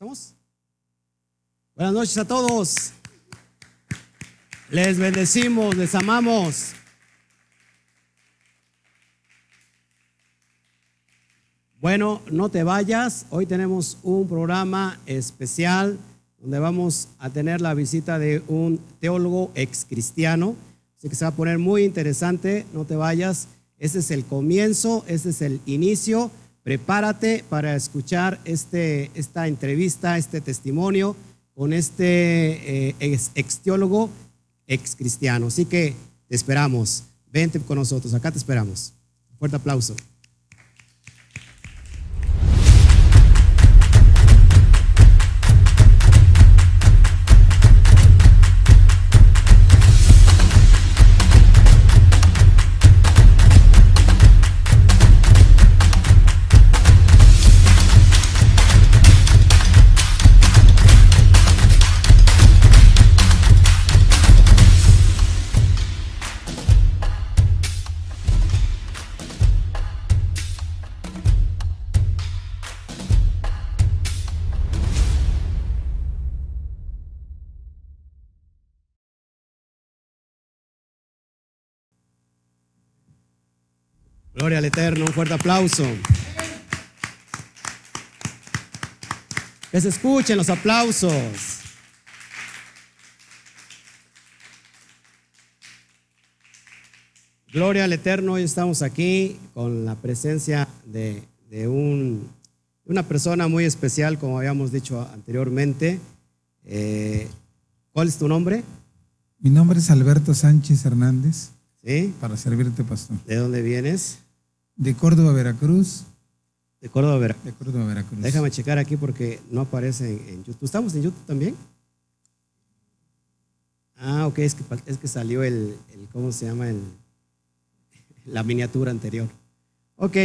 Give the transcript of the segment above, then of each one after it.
¿Estamos? Buenas noches a todos. Les bendecimos, les amamos. Bueno, no te vayas. Hoy tenemos un programa especial donde vamos a tener la visita de un teólogo ex cristiano. Así que se va a poner muy interesante. No te vayas. Este es el comienzo, este es el inicio. Prepárate para escuchar este, esta entrevista, este testimonio con este eh, ex, teólogo ex cristiano. Así que te esperamos. Vente con nosotros. Acá te esperamos. Fuerte aplauso. Gloria al Eterno, un fuerte aplauso. Que se escuchen los aplausos. Gloria al Eterno, hoy estamos aquí con la presencia de, de un, una persona muy especial, como habíamos dicho anteriormente. Eh, ¿Cuál es tu nombre? Mi nombre es Alberto Sánchez Hernández. ¿Sí? Para servirte, pastor. ¿De dónde vienes? De Córdoba, Veracruz. De Córdoba, Veracruz. De Córdoba, Veracruz. Déjame checar aquí porque no aparece en, en, YouTube. ¿Estamos en YouTube también? Ah, ok, es que, es que salió el, el, ¿cómo se llama? El, la miniatura anterior. Ok,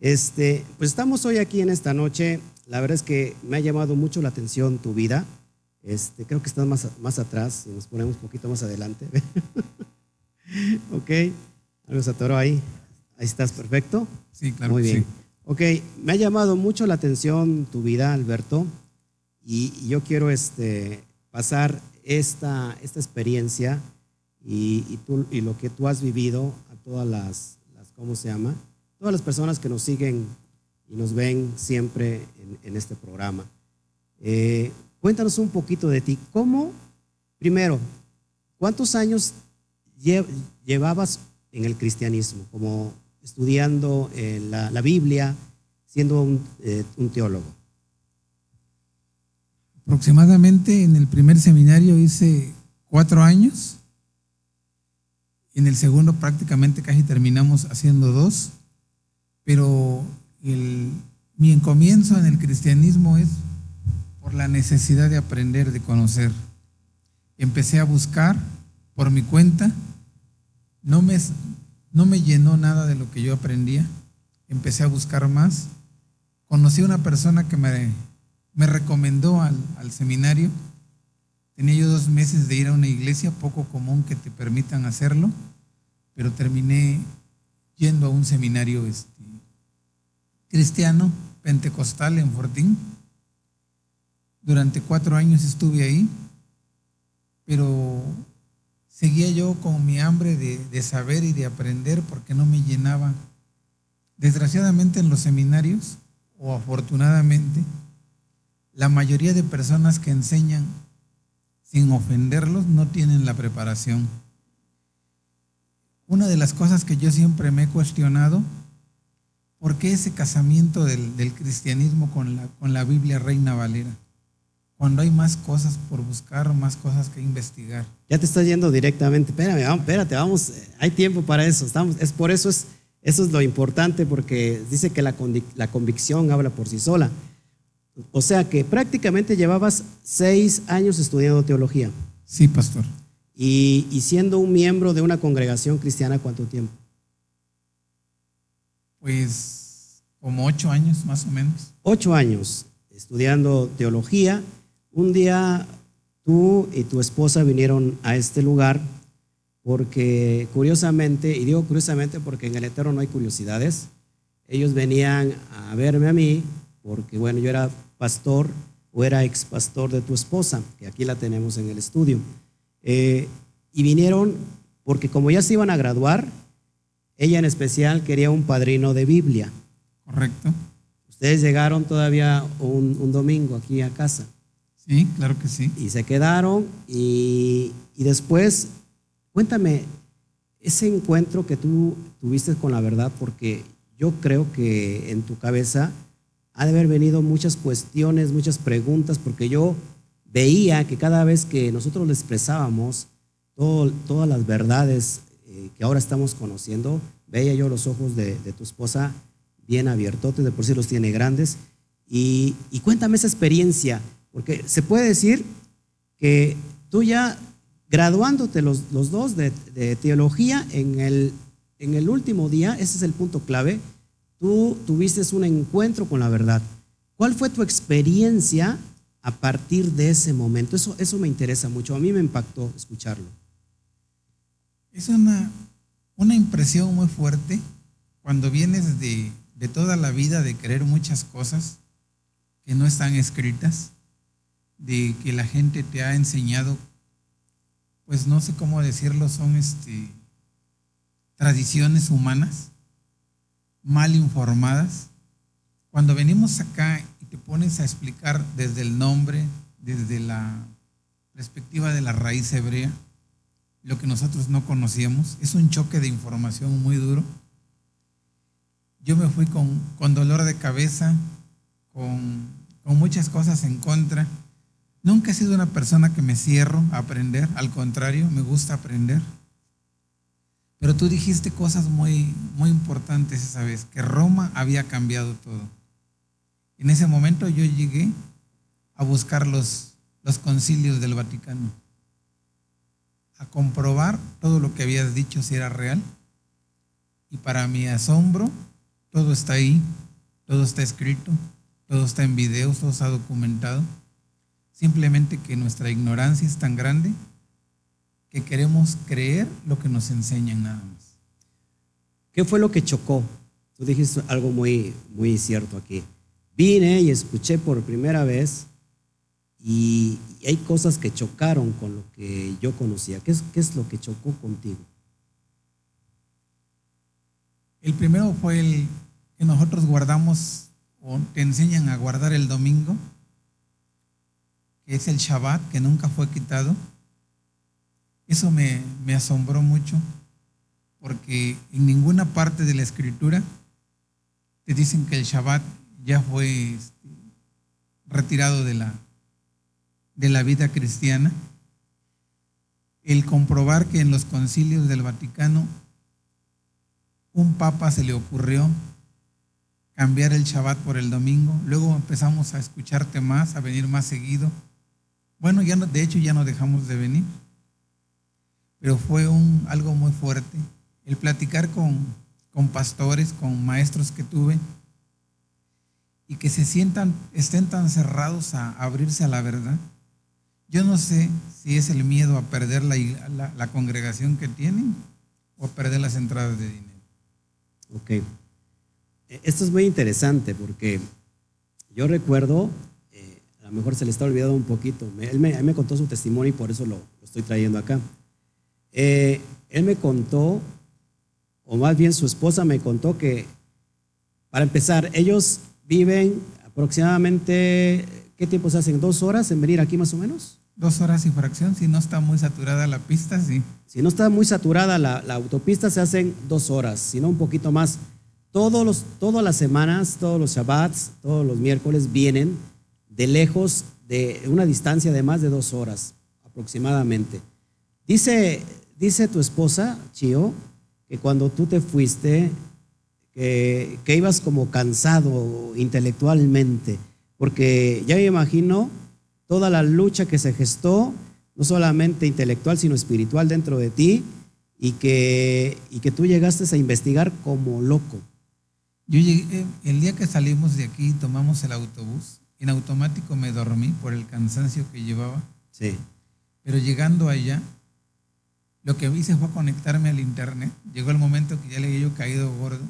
este, pues estamos hoy aquí en esta noche. La verdad es que me ha llamado mucho la atención tu vida. Este, creo que estás más, más atrás, si nos ponemos un poquito más adelante. ok, se atoró ahí. Ahí estás, perfecto. Sí, claro. Muy bien. Sí. Ok, me ha llamado mucho la atención tu vida, Alberto, y, y yo quiero este, pasar esta, esta experiencia y, y, tú, y, lo que tú has vivido a todas las, las, ¿cómo se llama? Todas las personas que nos siguen y nos ven siempre en, en este programa. Eh, cuéntanos un poquito de ti. ¿Cómo, primero, cuántos años llevabas en el cristianismo, como estudiando eh, la, Biblia, siendo un, eh, un, teólogo? Aproximadamente en el primer seminario hice cuatro años. En el segundo prácticamente casi terminamos haciendo dos. Pero el, mi comienzo en el cristianismo es por la necesidad de aprender, de conocer. Empecé a buscar por mi cuenta. No me, no me llenó nada de lo que yo aprendía. Empecé a buscar más. Conocí a una persona que me, me recomendó al, al, seminario. Tenía yo dos meses de ir a una iglesia, poco común que te permitan hacerlo, pero terminé yendo a un seminario este, cristiano, pentecostal en Fortín. Durante cuatro años estuve ahí, pero seguía yo con mi hambre de, saber y de aprender porque no me llenaba. Desgraciadamente en los seminarios, o afortunadamente, la mayoría de personas que enseñan sin ofenderlos no tienen la preparación. Una de las cosas que yo siempre me he cuestionado, ¿por qué ese casamiento del, cristianismo con la Biblia Reina Valera? Cuando hay más cosas por buscar, más cosas que investigar. Ya te estás yendo directamente. Espérame, vamos, espérate, vamos, hay tiempo para eso. Estamos, es por eso es, eso es lo importante, porque dice que la, la convicción habla por sí sola. O sea que prácticamente llevabas seis años estudiando teología. Sí, pastor. Y, y siendo un miembro de una congregación cristiana, ¿cuánto tiempo? Pues como ocho años más o menos. Ocho años estudiando teología un día tú y tu esposa vinieron a este lugar porque curiosamente, y digo curiosamente porque en el Eterno no hay curiosidades, ellos venían a verme a mí porque, bueno, yo era pastor o era ex pastor de tu esposa, que aquí la tenemos en el estudio. Eh, y vinieron porque como ya se iban a graduar, ella en especial quería un padrino de Biblia. Correcto. Ustedes llegaron todavía un, un domingo aquí a casa. Sí, claro que sí. Y se quedaron y, y después, cuéntame ese encuentro que tú tuviste con la verdad, porque yo creo que en tu cabeza ha de haber venido muchas cuestiones, muchas preguntas, porque yo veía que cada vez que nosotros le expresábamos todas las verdades eh, que ahora estamos conociendo, veía yo los ojos de, de tu esposa bien abiertos, de por sí los tiene grandes. Y, y cuéntame esa experiencia, porque se puede decir que tú ya graduándote los, dos de, de teología en el, en el último día, ese es el punto clave, tú tuviste un encuentro con la verdad. ¿Cuál fue tu experiencia a partir de ese momento? Eso, eso me interesa mucho, a mí me impactó escucharlo. Es una, una impresión muy fuerte cuando vienes de, de toda la vida de creer muchas cosas que no están escritas, de que la gente te ha enseñado, pues no sé cómo decirlo, son este, tradiciones humanas mal informadas. Cuando venimos acá y te pones a explicar desde el nombre, desde la perspectiva de la raíz hebrea, lo que nosotros no conocíamos, es un choque de información muy duro. Yo me fui con, con dolor de cabeza, con, con muchas cosas en contra. Nunca he sido una persona que me cierro a aprender, al contrario, me gusta aprender. Pero tú dijiste cosas muy, muy importantes esa vez, que Roma había cambiado todo. En ese momento yo llegué a buscar los, los concilios del Vaticano, a comprobar todo lo que habías dicho si era real. Y para mi asombro, todo está ahí, todo está escrito, todo está en videos, todo está documentado. Simplemente que nuestra ignorancia es tan grande que queremos creer lo que nos enseñan nada más. ¿Qué fue lo que chocó? Tú dijiste algo muy, muy cierto aquí. Vine y escuché por primera vez y, y hay cosas que chocaron con lo que yo conocía. ¿Qué es, qué es lo que chocó contigo? El primero fue el que nosotros guardamos o te enseñan a guardar el domingo, es el Shabbat, que nunca fue quitado. Eso me, asombró mucho, porque en ninguna parte de la escritura te dicen que el Shabbat ya fue este, retirado de la, de la vida cristiana. El comprobar que en los concilios del Vaticano un papa se le ocurrió cambiar el Shabbat por el domingo. Luego empezamos a escucharte más, a venir más seguido. Bueno, ya no, de hecho ya no dejamos de venir. Pero fue un, algo muy fuerte. El platicar con, con pastores, con maestros que tuve, y que se sientan, estén tan cerrados a abrirse a la verdad. Yo no sé si es el miedo a perder la, la, la congregación que tienen o a perder las entradas de dinero. Ok. Esto es muy interesante porque yo recuerdo, lo mejor se le está olvidando un poquito, él me, él me contó su testimonio y por eso lo, lo estoy trayendo acá. Eh, él me contó, o más bien su esposa me contó que, para empezar, ellos viven aproximadamente, ¿qué tiempo se hacen? ¿Dos horas en venir aquí más o menos? Dos horas y fracción, si no está muy saturada la pista, sí. Si no está muy saturada la, la autopista, se hacen dos horas, si no un poquito más. Todos los, todas las semanas, todos los Shabbats, todos los miércoles vienen de lejos, de una distancia de más de dos horas aproximadamente. Dice, dice tu esposa, Chio, que cuando tú te fuiste, que, ibas como cansado intelectualmente, porque ya me imagino toda la lucha que se gestó, no solamente intelectual, sino espiritual dentro de ti, y que, y que tú llegaste a investigar como loco. Yo llegué, el día que salimos de aquí, tomamos el autobús, en automático me dormí por el cansancio que llevaba, Sí. pero llegando allá, lo que hice fue conectarme al internet. Llegó el momento que ya le había yo caído gordo.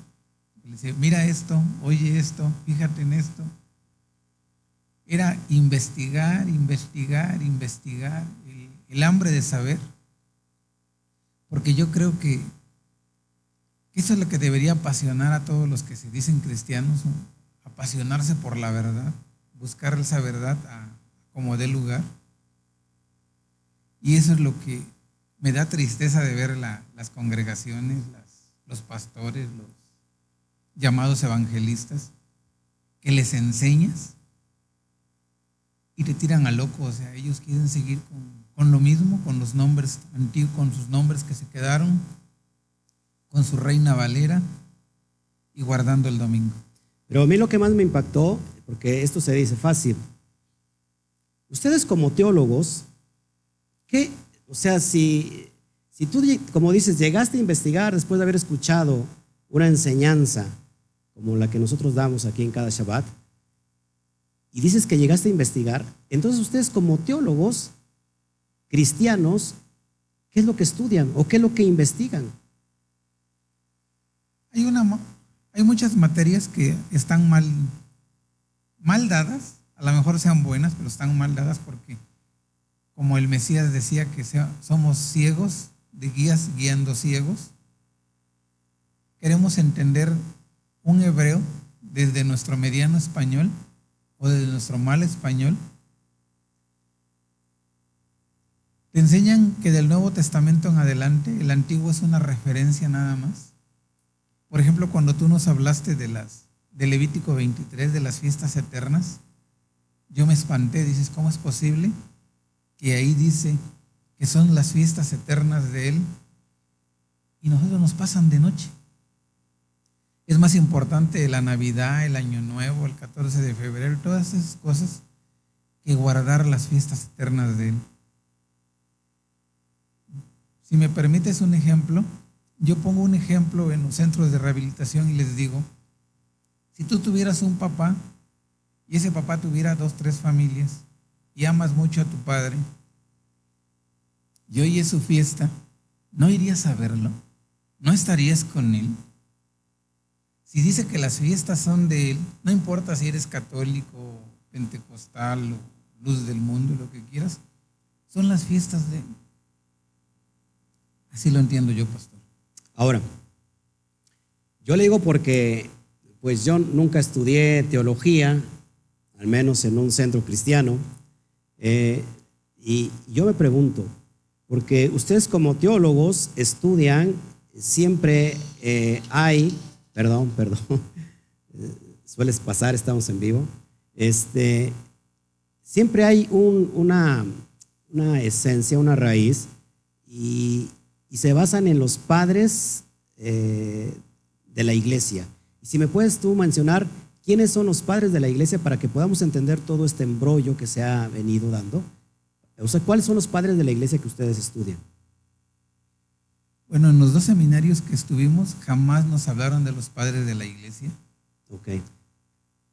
Le decía, mira esto, oye esto, fíjate en esto. era investigar, investigar, investigar, el, el hambre de saber. Porque yo creo que eso es lo que debería apasionar a todos los que se dicen cristianos, apasionarse por la verdad, buscar esa verdad como dé lugar. Y eso es lo que me da tristeza de ver las congregaciones, los pastores, los llamados evangelistas, que les enseñas y te tiran a loco. O sea, ellos quieren seguir con, con lo mismo, con los nombres antiguos, con sus nombres que se quedaron, con su reina Valera y guardando el domingo. Pero a mí lo que más me impactó, porque esto se dice fácil, ustedes como teólogos, ¿qué? O sea, si, si tú, como dices, llegaste a investigar después de haber escuchado una enseñanza como la que nosotros damos aquí en cada Shabbat, y dices que llegaste a investigar, entonces ustedes como teólogos cristianos, ¿qué es lo que estudian o qué es lo que investigan? Hay, una, hay muchas materias que están mal, mal dadas, a lo mejor sean buenas, pero están mal dadas porque, como el Mesías decía que somos ciegos, de guías guiando ciegos, queremos entender un hebreo desde nuestro mediano español o desde nuestro mal español. Te enseñan que del Nuevo Testamento en adelante el Antiguo es una referencia nada más por ejemplo, cuando tú nos hablaste de las de Levítico 23 de las fiestas eternas, yo me espanté, dices, ¿cómo es posible que ahí dice que son las fiestas eternas de él y nosotros nos pasan de noche? Es más importante la Navidad, el Año Nuevo, el 14 de febrero, todas esas cosas que guardar las fiestas eternas de él. Si me permites un ejemplo, yo pongo un ejemplo en los centros de rehabilitación y les digo, si tú tuvieras un papá y ese papá tuviera dos, tres familias y amas mucho a tu padre y hoy es su fiesta, ¿no irías a verlo? ¿No estarías con él? Si dice que las fiestas son de él, no importa si eres católico, pentecostal o luz del mundo, lo que quieras, son las fiestas de él. Así lo entiendo yo, pastor. Ahora, yo le digo porque pues yo nunca estudié teología, al menos en un centro cristiano, eh, y yo me pregunto, porque ustedes como teólogos estudian, siempre eh, hay, perdón, perdón, sueles pasar, estamos en vivo, este, siempre hay una, esencia, una raíz, y, se basan en los padres eh, de la iglesia. Y si me puedes tú mencionar quiénes son los padres de la iglesia para que podamos entender todo este embrollo que se ha venido dando. O sea, ¿cuáles son los padres de la iglesia que ustedes estudian? Bueno, en los dos seminarios que estuvimos jamás nos hablaron de los padres de la iglesia. Ok.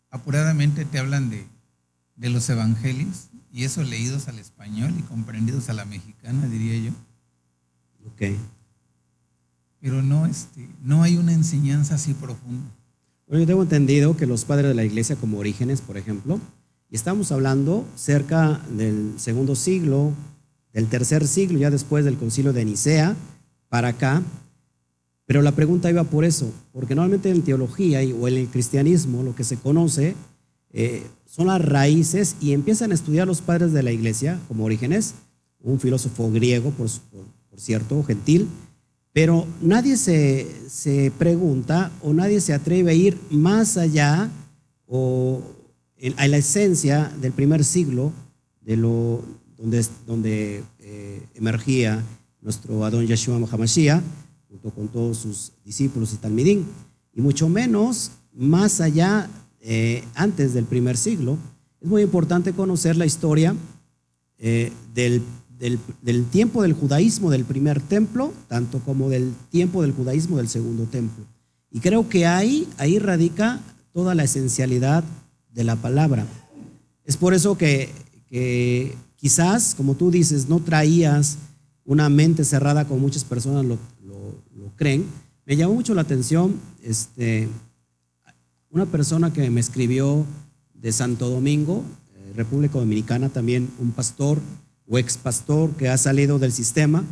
Apuradamente te hablan de, de los evangelios y eso leídos al español y comprendidos a la mexicana, diría yo. Ok. Pero no, este, no hay una enseñanza así profunda. Yo tengo entendido que los padres de la iglesia, como Orígenes, por ejemplo, y estamos hablando cerca del segundo siglo, del tercer siglo, ya después del concilio de Nicea, para acá. Pero la pregunta iba por eso, porque normalmente en teología o en el cristianismo lo que se conoce eh, son las raíces y empiezan a estudiar los padres de la iglesia, como Orígenes, un filósofo griego, por cierto, gentil, pero nadie se, pregunta o nadie se atreve a ir más allá o a la esencia del primer siglo, de lo, donde, donde eh, emergía nuestro Adón Yeshua Mashiach, junto con todos sus discípulos y talmidín, y mucho menos más allá, eh, antes del primer siglo. Es muy importante conocer la historia eh, del del, tiempo del judaísmo del primer templo, tanto como del tiempo del judaísmo del segundo templo. Y creo que ahí, ahí radica toda la esencialidad de la palabra. Es por eso que, quizás, como tú dices, no traías una mente cerrada como muchas personas lo, creen. Me llamó mucho la atención este, una persona que me escribió de Santo Domingo, eh, República Dominicana, también un pastor o ex pastor que ha salido del sistema,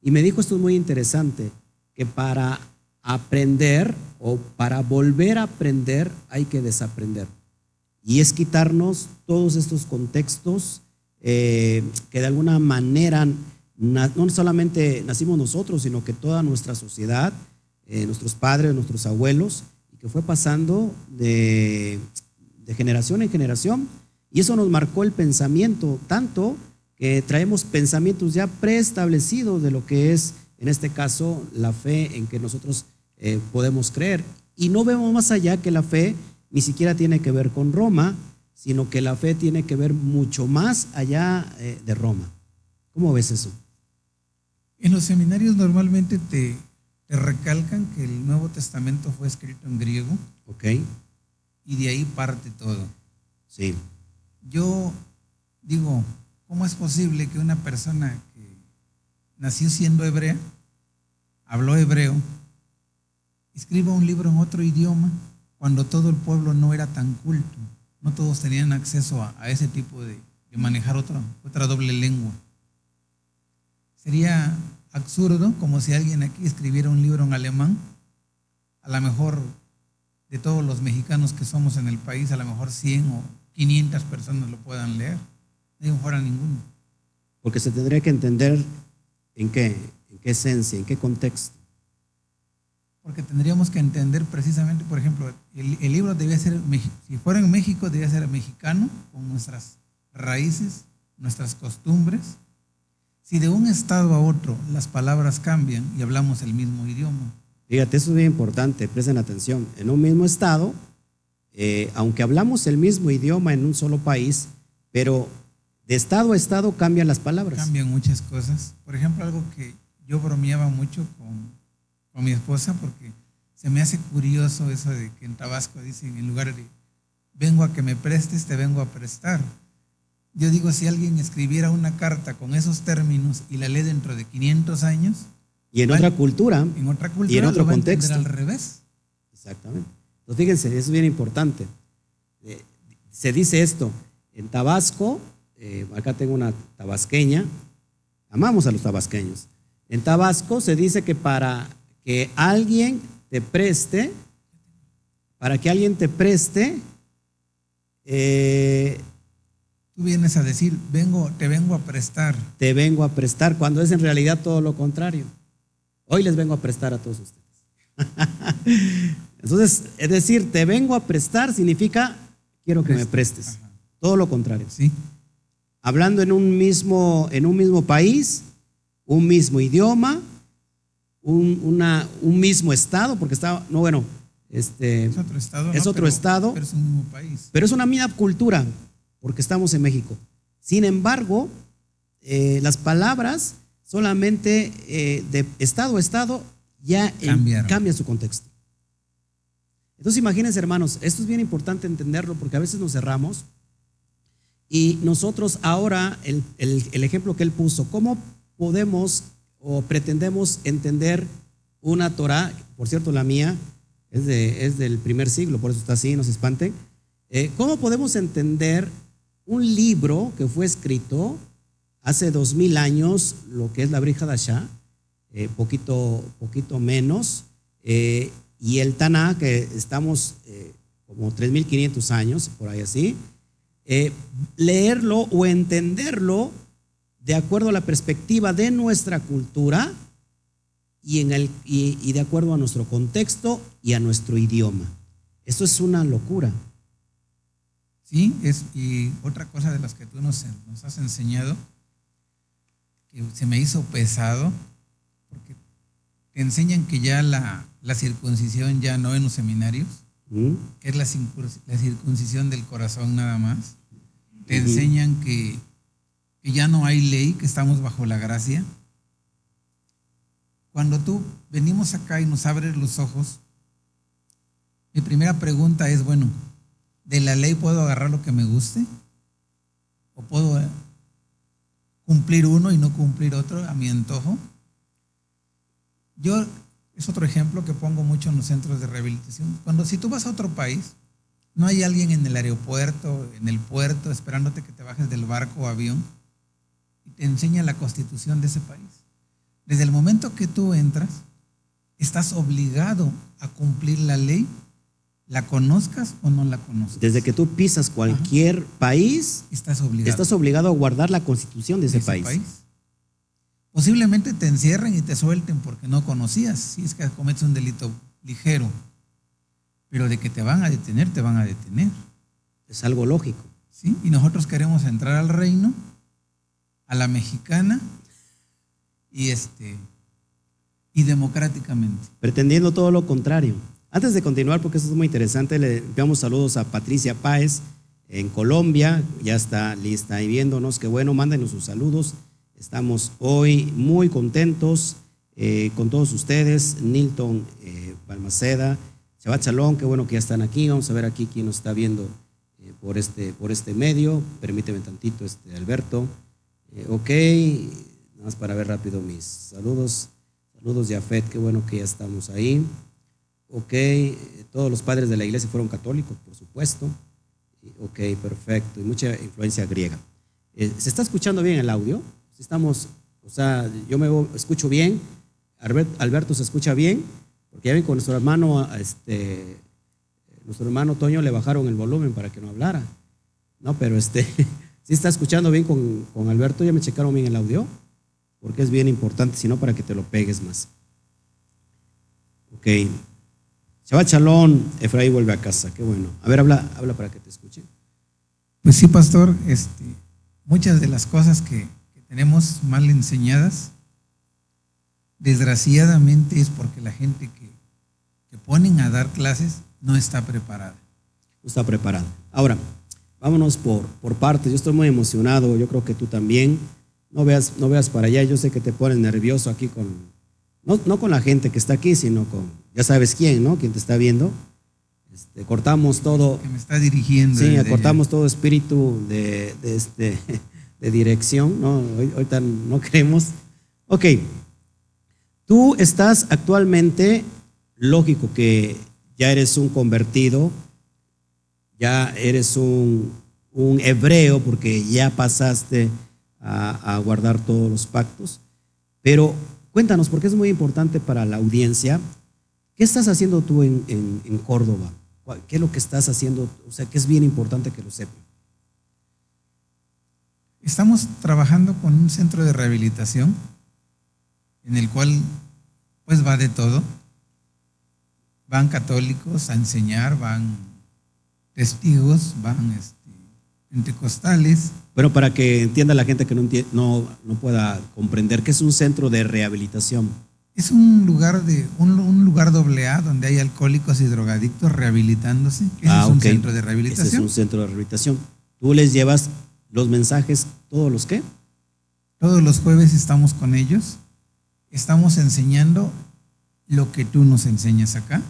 y me dijo esto es muy interesante, que para aprender o para volver a aprender hay que desaprender. Y es quitarnos todos estos contextos eh, que de alguna manera no solamente nacimos nosotros, sino que toda nuestra sociedad, eh, nuestros padres, nuestros abuelos, que fue pasando de generación en generación. Y eso nos marcó el pensamiento, tanto que traemos pensamientos ya preestablecidos de lo que es, en este caso, la fe en que nosotros eh, podemos creer. Y no vemos más allá que la fe ni siquiera tiene que ver con Roma, sino que la fe tiene que ver mucho más allá eh, de Roma. ¿Cómo ves eso? En los seminarios normalmente te, te, recalcan que el Nuevo Testamento fue escrito en griego. Ok. Y de ahí parte todo. Sí. Yo digo, ¿cómo es posible que una persona que nació siendo hebrea, habló hebreo, escriba un libro en otro idioma cuando todo el pueblo no era tan culto? No todos tenían acceso a, ese tipo de, de manejar otra, otra doble lengua. Sería absurdo como si alguien aquí escribiera un libro en alemán. A lo mejor de todos los mexicanos que somos en el país, a lo mejor 100 o 500 personas lo puedan leer. No fuera ninguno. Porque se tendría que entender en qué, en qué esencia, en qué contexto. Porque tendríamos que entender precisamente, por ejemplo, el, el libro debía ser, si fuera en México, debía ser mexicano, con nuestras raíces, nuestras costumbres, si de un estado a otro las palabras cambian y hablamos el mismo idioma. Fíjate, eso es bien importante, presten atención. En un mismo estado, eh, aunque hablamos el mismo idioma en un solo país, pero de estado a estado cambian las palabras. Cambian muchas cosas. Por ejemplo, algo que yo bromeaba mucho con, con mi esposa porque se me hace curioso eso de que en Tabasco dicen en lugar de vengo a que me prestes, te vengo a prestar. Yo digo, si alguien escribiera una carta con esos términos y la lee dentro de 500 años. Y en otra cultura. En otra cultura. Y en otro contexto. al revés. Exactamente. Entonces, fíjense, eso es bien importante. Eh, se dice esto, en Tabasco, eh, acá tengo una tabasqueña, amamos a los tabasqueños. En Tabasco se dice que para que alguien te preste, para que alguien te preste, eh, Tú vienes a decir, vengo, te vengo a prestar. Te vengo a prestar, cuando es en realidad todo lo contrario. Hoy les vengo a prestar a todos ustedes. Entonces, es decir, te vengo a prestar significa quiero que me prestes. Todo lo contrario. Sí. Hablando en un mismo, en un mismo país, un mismo idioma, un, una, un mismo estado, porque está, no, bueno, este, es otro estado. Es otro estado. Pero es un mismo país. Pero es una misma cultura porque estamos en México. Sin embargo, eh, las palabras solamente eh, de estado a estado ya cambian su contexto. Entonces imagínense hermanos, esto es bien importante entenderlo porque a veces nos cerramos y nosotros ahora, el, el ejemplo que él puso, ¿cómo podemos o pretendemos entender una Torah? Por cierto, la mía es, de, es del primer siglo, por eso está así, no se espanten. Eh, ¿Cómo podemos entender un libro que fue escrito hace dos mil años, lo que es la Brija Dasha, eh, poquito, poquito menos, eh, y el Taná, que estamos eh, como 3.500 años, por ahí así, leerlo o entenderlo de acuerdo a la perspectiva de nuestra cultura y, en el, y de acuerdo a nuestro contexto y a nuestro idioma. Eso es una locura. Sí, es, y otra cosa de las que tú nos, nos has enseñado, que se me hizo pesado, porque te enseñan que ya la, la circuncisión ya no en los seminarios, ¿Mm? que es la, la, circuncisión del corazón nada más. Te enseñan que, que ya no hay ley, que estamos bajo la gracia. Cuando tú venimos acá y nos abres los ojos, mi primera pregunta es, bueno, de la ley puedo agarrar lo que me guste? ¿O puedo eh, cumplir uno y no cumplir otro a mi antojo? Yo, es otro ejemplo que pongo mucho en los centros de rehabilitación. Cuando si tú vas a otro país, no hay alguien en el aeropuerto, en el puerto, esperándote que te bajes del barco o avión y te enseña la constitución de ese país. Desde el momento que tú entras, estás obligado a cumplir la ley, la conozcas o no la conozcas. Desde que tú pisas cualquier país, estás obligado. estás obligado a guardar la constitución de ese, país. Posiblemente te encierren y te suelten porque no conocías, si es que cometes un delito ligero. Pero de que te van a detener, te van a detener. Es algo lógico. ¿Sí? Y nosotros queremos entrar al reino, a la mexicana y este y democráticamente. Pretendiendo todo lo contrario. Antes de continuar, porque eso es muy interesante, le enviamos saludos a Patricia Páez en Colombia, ya está lista ahí viéndonos, que bueno, mándenos sus saludos. Estamos hoy muy contentos eh, con todos ustedes, Nilton eh, Balmaceda, Shabbat qué bueno que ya están aquí. Vamos a ver aquí quién nos está viendo eh, por, este, por este medio. Permíteme tantito, este, Alberto. Eh, ok, nada más para ver rápido mis saludos. Saludos de Afet, qué bueno que ya estamos ahí. Ok, todos los padres de la iglesia fueron católicos, por supuesto. Ok, perfecto. Y mucha influencia griega. Eh, ¿Se está escuchando bien el audio? Estamos, o sea, yo me escucho bien. Alberto se escucha bien. Porque ya ven con nuestro hermano, este, nuestro hermano Toño le bajaron el volumen para que no hablara. No, pero este, si está escuchando bien con, con Alberto, ya me checaron bien el audio, porque es bien importante, si no para que te lo pegues más. Ok. Chaval Chalón, Efraín vuelve a casa, qué bueno. A ver, habla, habla para que te escuchen. Pues sí, pastor, este, muchas de las cosas que tenemos mal enseñadas, desgraciadamente es porque la gente que, ponen a dar clases no está preparada. No está preparada. Ahora, vámonos por, por partes. Yo estoy muy emocionado, yo creo que tú también. No veas, no veas para allá, yo sé que te pones nervioso aquí con, no, con la gente que está aquí, sino con, ya sabes quién, ¿no? Quién te está viendo. Este, cortamos todo. Que me está dirigiendo. Sí, cortamos todo espíritu de, este, de dirección, ¿no? ahorita no queremos. Ok, Tú estás actualmente, lógico que ya eres un convertido, ya eres un, hebreo porque ya pasaste a, guardar todos los pactos, pero cuéntanos, porque es muy importante para la audiencia, ¿qué estás haciendo tú en, en Córdoba? ¿Qué es lo que estás haciendo? O sea, que es bien importante que lo sepan. Estamos trabajando con un centro de rehabilitación en el cual pues va de todo. Van católicos a enseñar, van testigos, van este, pentecostales. Bueno, para que entienda la gente que no, no, no pueda comprender, ¿qué es un centro de rehabilitación? Es un lugar de un, lugar doble A donde hay alcohólicos y drogadictos rehabilitándose. Ese ah, es un centro de rehabilitación. Ese es un centro de rehabilitación. ¿Tú les llevas los mensajes todos los qué? Todos los jueves estamos con ellos estamos enseñando lo que tú nos enseñas acá,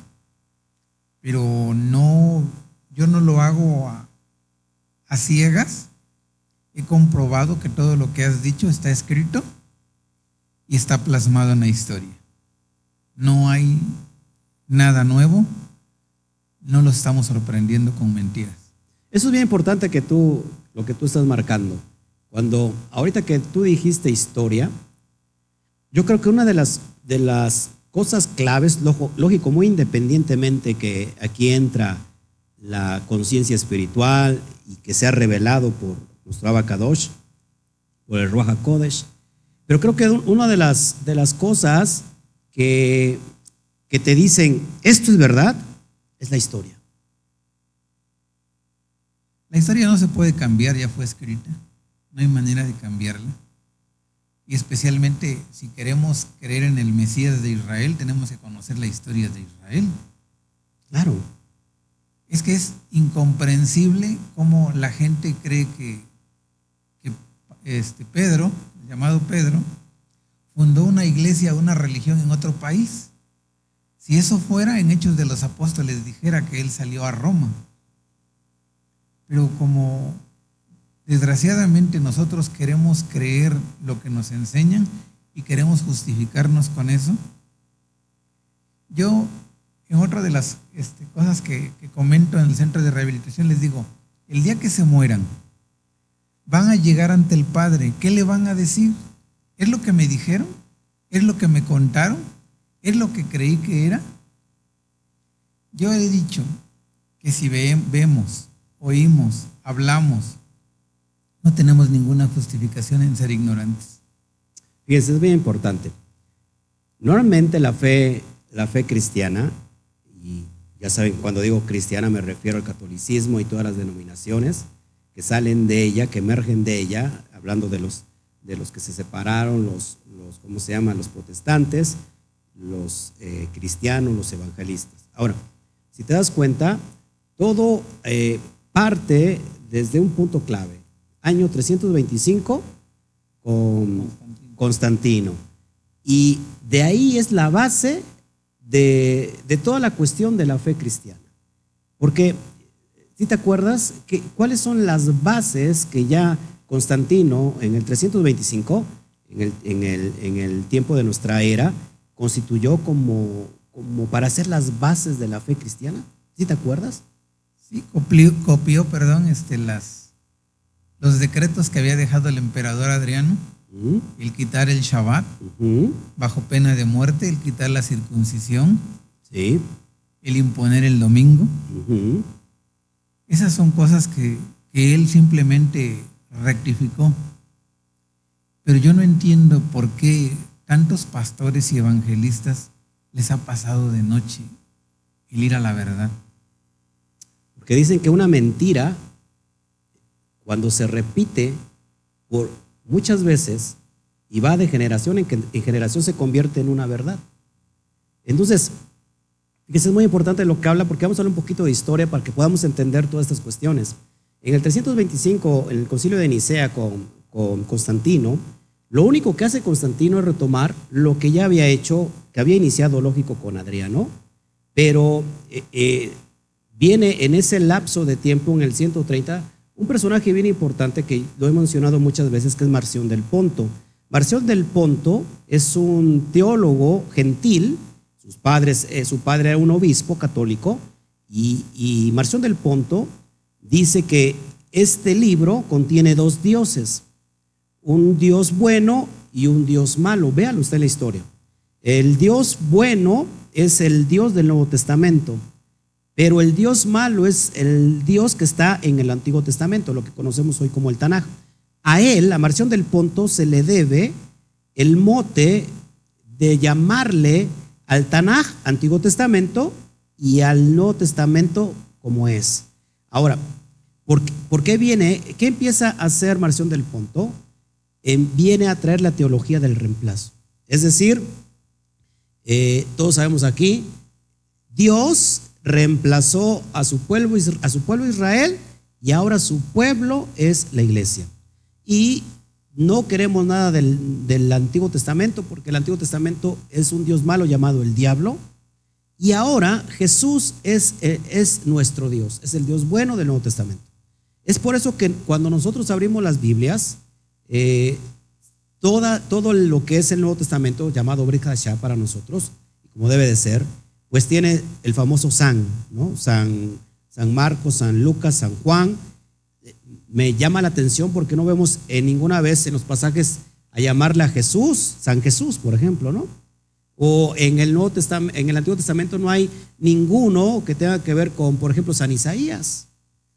pero no, yo no lo hago a, ciegas. He comprobado que todo lo que has dicho está escrito y está plasmado en la historia. No hay nada nuevo, no lo estamos sorprendiendo con mentiras. Eso es bien importante que tú, lo que tú estás marcando. Cuando, ahorita que tú dijiste historia, yo creo que una de las, de las cosas claves, lógico, muy independientemente que aquí entra la conciencia espiritual y que se ha revelado por nuestro Abacadosh, por el Ruach Kodesh, pero creo que una de las, de las cosas que, que te dicen, esto es verdad, es la historia. La historia no se puede cambiar, ya fue escrita. No hay manera de cambiarla. Y especialmente si queremos creer en el Mesías de Israel, tenemos que conocer la historia de Israel. Claro. Es que es incomprensible cómo la gente cree que, este Pedro, llamado Pedro, fundó una iglesia, una religión en otro país. Si eso fuera, en Hechos de los Apóstoles dijera que él salió a Roma. Pero como Desgraciadamente nosotros queremos creer lo que nos enseñan y queremos justificarnos con eso. Yo en otra de las este, cosas que, comento en el centro de rehabilitación, les digo, el día que se mueran, van a llegar ante el Padre, ¿qué le van a decir? ¿Es lo que me dijeron? ¿Es lo que me contaron? ¿Es lo que creí que era? Yo he dicho que si vemos, oímos, hablamos, no tenemos ninguna justificación en ser ignorantes. Fíjense, es muy importante. Normalmente la fe, la fe cristiana, y ya saben, cuando digo cristiana me refiero al catolicismo y todas las denominaciones que salen de ella, que emergen de ella, hablando de los, de los que se separaron, los, los ¿cómo se llama? Los protestantes, los eh, cristianos, los evangelistas. Ahora, si te das cuenta, todo eh, parte desde un punto clave. Año 325 con Constantino. Y de ahí es la base de, toda la cuestión de la fe cristiana. Porque, si te acuerdas, que, ¿cuáles son las bases que ya Constantino en el 325, en el, en el, en el tiempo de nuestra era, constituyó como, como para hacer las bases de la fe cristiana? ¿Sí te acuerdas? Sí, copió, copió perdón, este, las, los decretos que había dejado el emperador Adriano el quitar el Shabbat bajo pena de muerte, el quitar la circuncisión, sí. el imponer el domingo. Esas son cosas que, que él simplemente rectificó. Pero yo no entiendo por qué tantos pastores y evangelistas les ha pasado de noche el ir a la verdad. Porque dicen que una mentira, cuando se repite por muchas veces y va de generación en, generación se convierte en una verdad. Entonces, fíjese, es muy importante lo que habla porque vamos a hablar un poquito de historia para que podamos entender todas estas cuestiones. En el 325, en el concilio de Nicea con, con Constantino, lo único que hace Constantino es retomar lo que ya había hecho, que había iniciado lógico con Adriano, pero eh, eh, viene en ese lapso de tiempo, en el 130, un personaje bien importante que lo he mencionado muchas veces, que es Marción del Ponto. Marción del Ponto es un teólogo gentil, sus padres, eh, su padre era un obispo católico, y, y Marción del Ponto dice que este libro contiene dos dioses, un dios bueno y un dios malo. Véalo usted la historia. El dios bueno es el dios del Nuevo Testamento pero el Dios malo es el Dios que está en el Antiguo Testamento, lo que conocemos hoy como el Tanaj. A él, a Marción del Ponto, se le debe el mote de llamarle al Tanaj, Antiguo Testamento, y al Nuevo Testamento como es. Ahora, ¿por, qué viene? ¿Qué empieza a hacer Marción del Ponto? viene a traer la teología del reemplazo. Es decir, eh, todos sabemos aquí, Dios reemplazó a su pueblo, a su pueblo Israel y ahora su pueblo es la iglesia. Y no queremos nada del, Antiguo Testamento porque el Antiguo Testamento es un Dios malo llamado el diablo. Y ahora Jesús es, es nuestro Dios, es el Dios bueno del Nuevo Testamento. Es por eso que cuando nosotros abrimos las Biblias, eh, toda, todo lo que es el Nuevo Testamento, llamado Brit para nosotros, como debe de ser, pues tiene el famoso San, ¿no? San, San Marcos, San Lucas, San Juan. Me llama la atención porque no vemos en ninguna vez en los pasajes a llamarle a Jesús, San Jesús, por ejemplo, ¿no? O en el, Nuevo Testamento, en el Antiguo Testamento no hay ninguno que tenga que ver con, por ejemplo, San Isaías,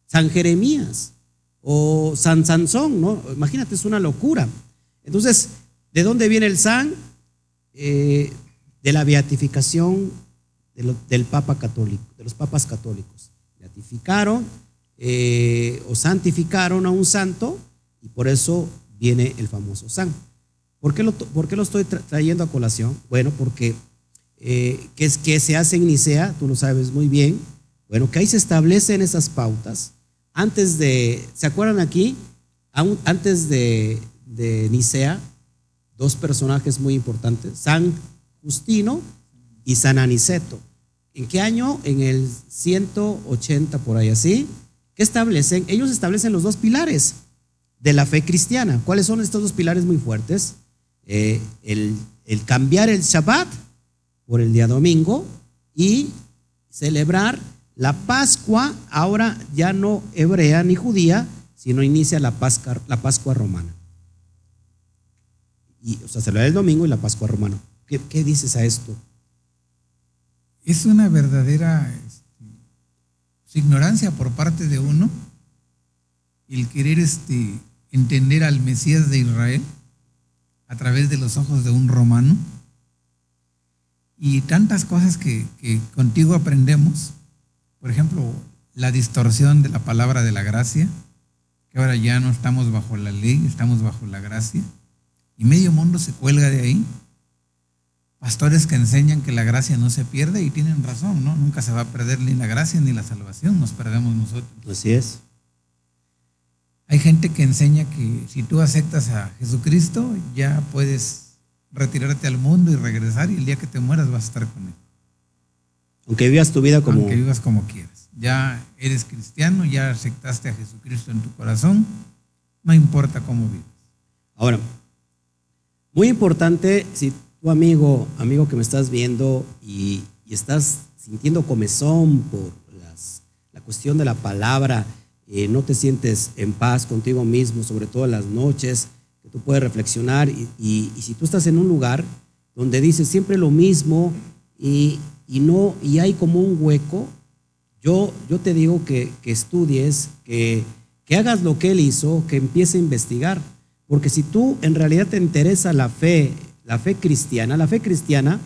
San Jeremías o San Sansón, ¿no? Imagínate, es una locura. Entonces, ¿de dónde viene el San? Eh, de la beatificación del Papa católico, de los papas católicos. Beatificaron eh, o santificaron a un santo y por eso viene el famoso san. ¿Por qué lo, por lo estoy trayendo a colación? Bueno, porque eh, es que se hace en Nicea, tú lo sabes muy bien. Bueno, que ahí se establecen esas pautas. Antes de, ¿se acuerdan aquí? antes de, de Nicea, dos personajes muy importantes, San Justino y San Aniceto. ¿En qué año? En el 180 por ahí así. ¿Qué establecen? Ellos establecen los dos pilares de la fe cristiana. ¿Cuáles son estos dos pilares muy fuertes? Eh, el, cambiar el Shabbat por el día domingo y celebrar la Pascua, ahora ya no hebrea ni judía, sino inicia la Pascua, romana. Y, o sea, celebrar el domingo y la Pascua romana. ¿Qué, qué dices a esto? Es una verdadera este, ignorancia por parte de uno el querer este, entender al Mesías de Israel a través de los ojos de un romano y tantas cosas que, que contigo aprendemos, por ejemplo, la distorsión de la palabra de la gracia, que ahora ya no estamos bajo la ley, estamos bajo la gracia, y medio mundo se cuelga de ahí. Pastores que enseñan que la gracia no se pierde y tienen razón, ¿no? Nunca se va a perder ni la gracia ni la salvación, nos perdemos nosotros. Así es. Hay gente que enseña que si tú aceptas a Jesucristo, ya puedes retirarte al mundo y regresar y el día que te mueras vas a estar con Él. Aunque vivas tu vida como... Aunque vivas como quieras. Ya eres cristiano, ya aceptaste a Jesucristo en tu corazón, no importa cómo vivas. Ahora, muy importante, si tu amigo, amigo que me estás viendo y, estás sintiendo comezón por las, la cuestión de la palabra, eh, no te sientes en paz contigo mismo, sobre todo en las noches, que tú puedes reflexionar y, si tú estás en un lugar donde dices siempre lo mismo y, y, no, y hay como un hueco, yo, yo te digo que, que estudies, que, que hagas lo que él hizo, que empiece a investigar. Porque si tú en realidad te interesa la fe, la fe cristiana, la fe cristiana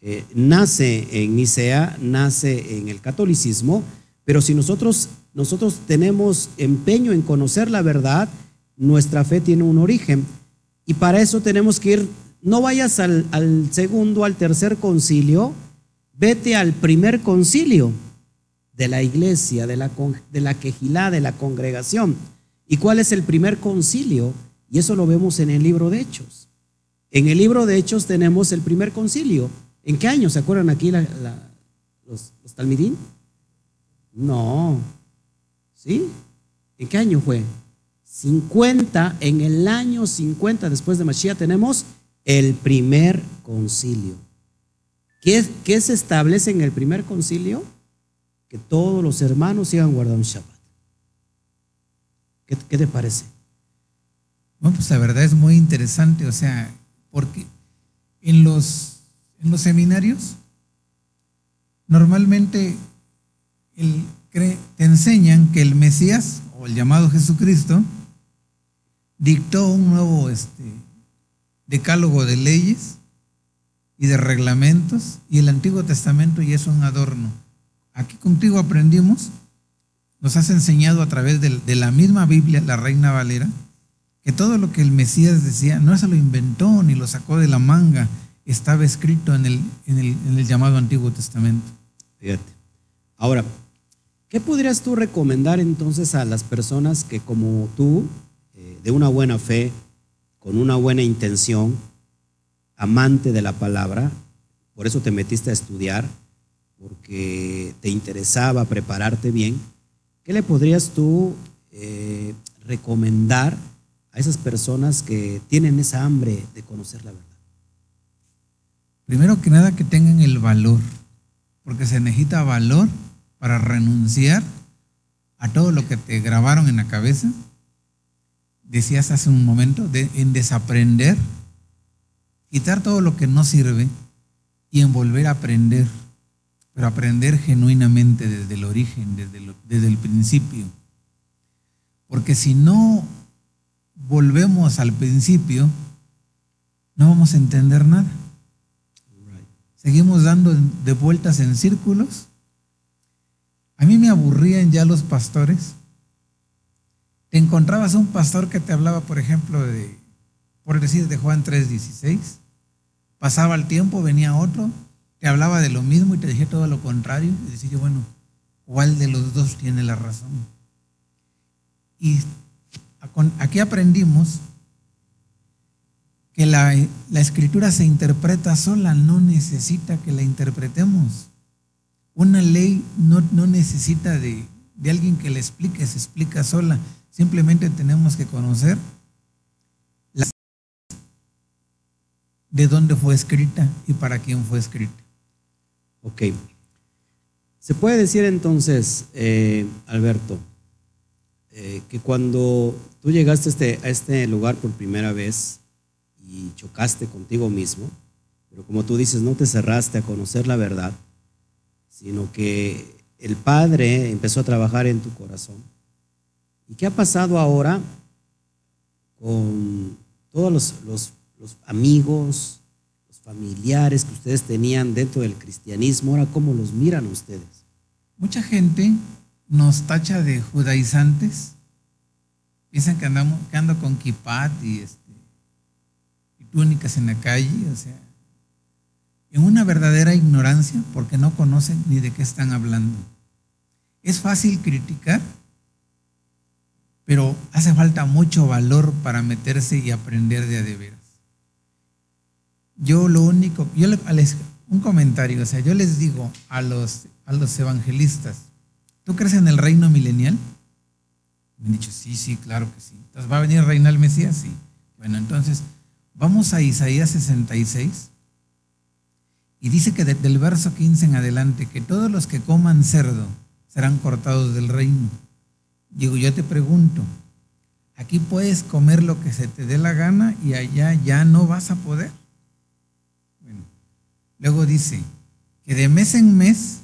eh, nace en Nicea, nace en el catolicismo, pero si nosotros, nosotros tenemos empeño en conocer la verdad, nuestra fe tiene un origen. Y para eso tenemos que ir, no vayas al, al segundo, al tercer concilio, vete al primer concilio de la iglesia, de la, de la quejilá, de la congregación. ¿Y cuál es el primer concilio? Y eso lo vemos en el libro de Hechos. En el libro de Hechos tenemos el primer concilio. ¿En qué año? ¿Se acuerdan aquí los, los? No. ¿Sí? ¿En qué año fue? 50, en el año 50 después de Mashiach tenemos el primer concilio. ¿Qué, ¿Qué, se establece en el primer concilio? Que todos los hermanos sigan guardando Shabbat. ¿Qué, ¿Qué, te parece? Bueno, pues la verdad es muy interesante, o sea, porque en los, en los seminarios normalmente te enseñan que el Mesías o el llamado Jesucristo dictó un nuevo este, decálogo de leyes y de reglamentos y el Antiguo Testamento ya es un adorno. Aquí contigo aprendimos, nos has enseñado a través de la misma Biblia, la Reina Valera, que todo lo que el Mesías decía no se lo inventó ni lo sacó de la manga, estaba escrito en el, en el, llamado Antiguo Testamento. Fíjate. Ahora, ¿qué podrías tú recomendar entonces a las personas que como tú, eh, de una buena fe, con una buena intención, amante de la palabra, por eso te metiste a estudiar, porque te interesaba prepararte bien, ¿qué le podrías tú eh, recomendar a esas personas que tienen esa hambre de conocer la verdad? Primero que nada que tengan el valor, porque se necesita valor para renunciar a todo lo que te grabaron en la cabeza. Decías hace un momento, de, en desaprender, quitar todo lo que no sirve y en volver a aprender, pero aprender genuinamente desde el origen, desde, desde el principio. Porque si no volvemos al principio, no vamos a entender nada. Seguimos dando de vueltas en círculos. A mí me aburrían ya los pastores. Te encontrabas un pastor que te hablaba, por ejemplo, de, por decir, de Juan 3:16. Pasaba el tiempo, venía otro, te hablaba de lo mismo y te decía todo lo contrario. Y decía, bueno, ¿cuál de los dos tiene la razón? Y aquí aprendimos que la, la, escritura se interpreta sola, no necesita que la interpretemos. Una ley no, no necesita de, de, alguien que la explique, se explica sola. Simplemente tenemos que conocer la, de dónde fue escrita y para quién fue escrita. Ok. Se puede decir entonces, eh, Alberto, eh, que cuando tú llegaste a este, a este lugar por primera vez y chocaste contigo mismo, pero como tú dices, no te cerraste a conocer la verdad, sino que el Padre empezó a trabajar en tu corazón. ¿Y qué ha pasado ahora con todos los, los amigos, los familiares que ustedes tenían dentro del cristianismo? Ahora, ¿cómo los miran ustedes? Mucha gente nos tacha de judaizantes. Piensan que andamos, que ando con kipat y, este, y túnicas en la calle, o sea, en una verdadera ignorancia porque no conocen ni de qué están hablando. Es fácil criticar, pero hace falta mucho valor para meterse y aprender de a de veras. Yo lo único, yo les, un comentario, o sea, yo les digo a los, a los evangelistas, ¿tú crees en el reino milenial? Me han dicho, sí, sí, claro que sí. Entonces, ¿va a venir a reinar el Mesías? Sí. Bueno, entonces, vamos a Isaías 66 y dice que desde el verso 15 en adelante, que todos los que coman cerdo serán cortados del reino. Digo, yo te pregunto, aquí puedes comer lo que se te dé la gana y allá ya no vas a poder. Bueno, luego dice que de mes en mes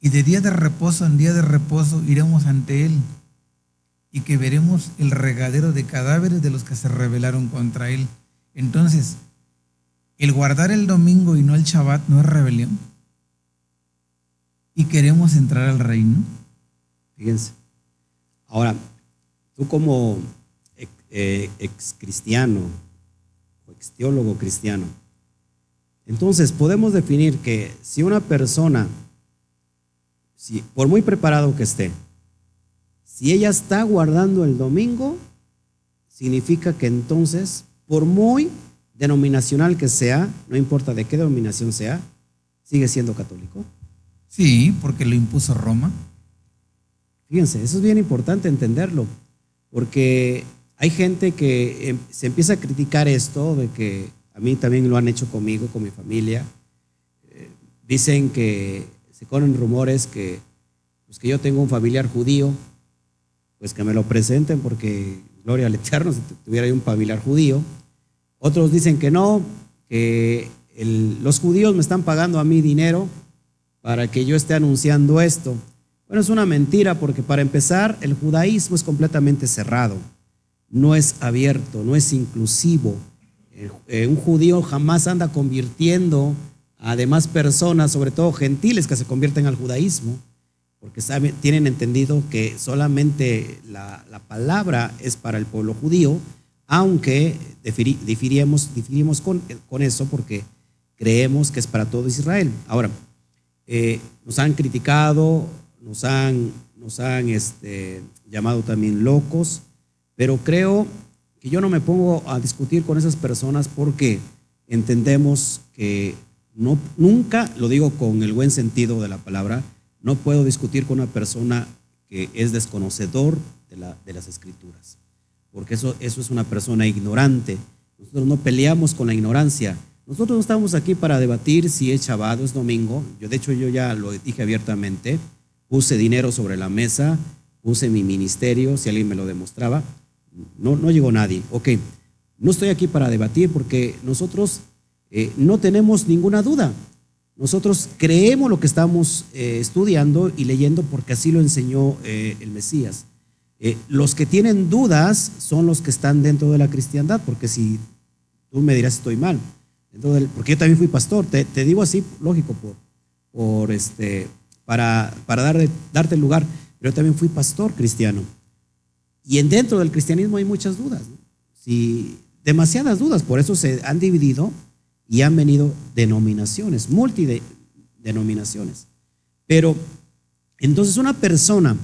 y de día de reposo en día de reposo iremos ante Él y que veremos el regadero de cadáveres de los que se rebelaron contra Él. Entonces, el guardar el domingo y no el Shabbat no es rebelión. Y queremos entrar al reino. Fíjense. Ahora, tú como eh, ex cristiano o ex teólogo cristiano, entonces podemos definir que si una persona, si, por muy preparado que esté, si ella está guardando el domingo, significa que entonces, por muy denominacional que sea, no importa de qué denominación sea, sigue siendo católico. Sí, porque lo impuso Roma. Fíjense, eso es bien importante entenderlo, porque hay gente que em, se empieza a criticar esto, de que a mí también lo han hecho conmigo, con mi familia. Eh, dicen que se corren rumores que, pues que yo tengo un familiar judío, pues que me lo presenten porque, gloria al Eterno, si tuviera yo un familiar judío. Otros dicen que no, que los judíos me están pagando a mí dinero para que yo esté anunciando esto. Bueno, es una mentira porque para empezar, el judaísmo es completamente cerrado, no es abierto, no es inclusivo. Eh, un judío jamás anda convirtiendo a demás personas, sobre todo gentiles que se convierten al judaísmo, porque tienen entendido que solamente la, la palabra es para el pueblo judío aunque difirimos, con, eso porque creemos que es para todo Israel. Ahora, eh, nos han criticado, nos han, este, llamado también locos, pero creo que yo no me pongo a discutir con esas personas porque entendemos que nunca, lo digo con el buen sentido de la palabra, no puedo discutir con una persona que es desconocedor de, la, las escrituras porque eso, eso es una persona ignorante. Nosotros no peleamos con la ignorancia. Nosotros no estamos aquí para debatir si es Shabbat o es domingo. Yo, de hecho, yo ya lo dije abiertamente. Puse dinero sobre la mesa, puse mi ministerio, si alguien me lo demostraba. No, no llegó nadie. Ok, no estoy aquí para debatir porque nosotros eh, no tenemos ninguna duda. Nosotros creemos lo que estamos eh, estudiando y leyendo porque así lo enseñó eh, el Mesías. Eh, los que tienen dudas son los que están dentro de la cristiandad, porque si tú me dirás estoy mal, porque yo también fui pastor, te, digo así, lógico, por, por este, para, para dar, darte el lugar, pero yo también fui pastor cristiano. Y en dentro del cristianismo hay muchas dudas, si, demasiadas dudas, por eso se han dividido y han venido denominaciones, multidenominaciones. Pero entonces una persona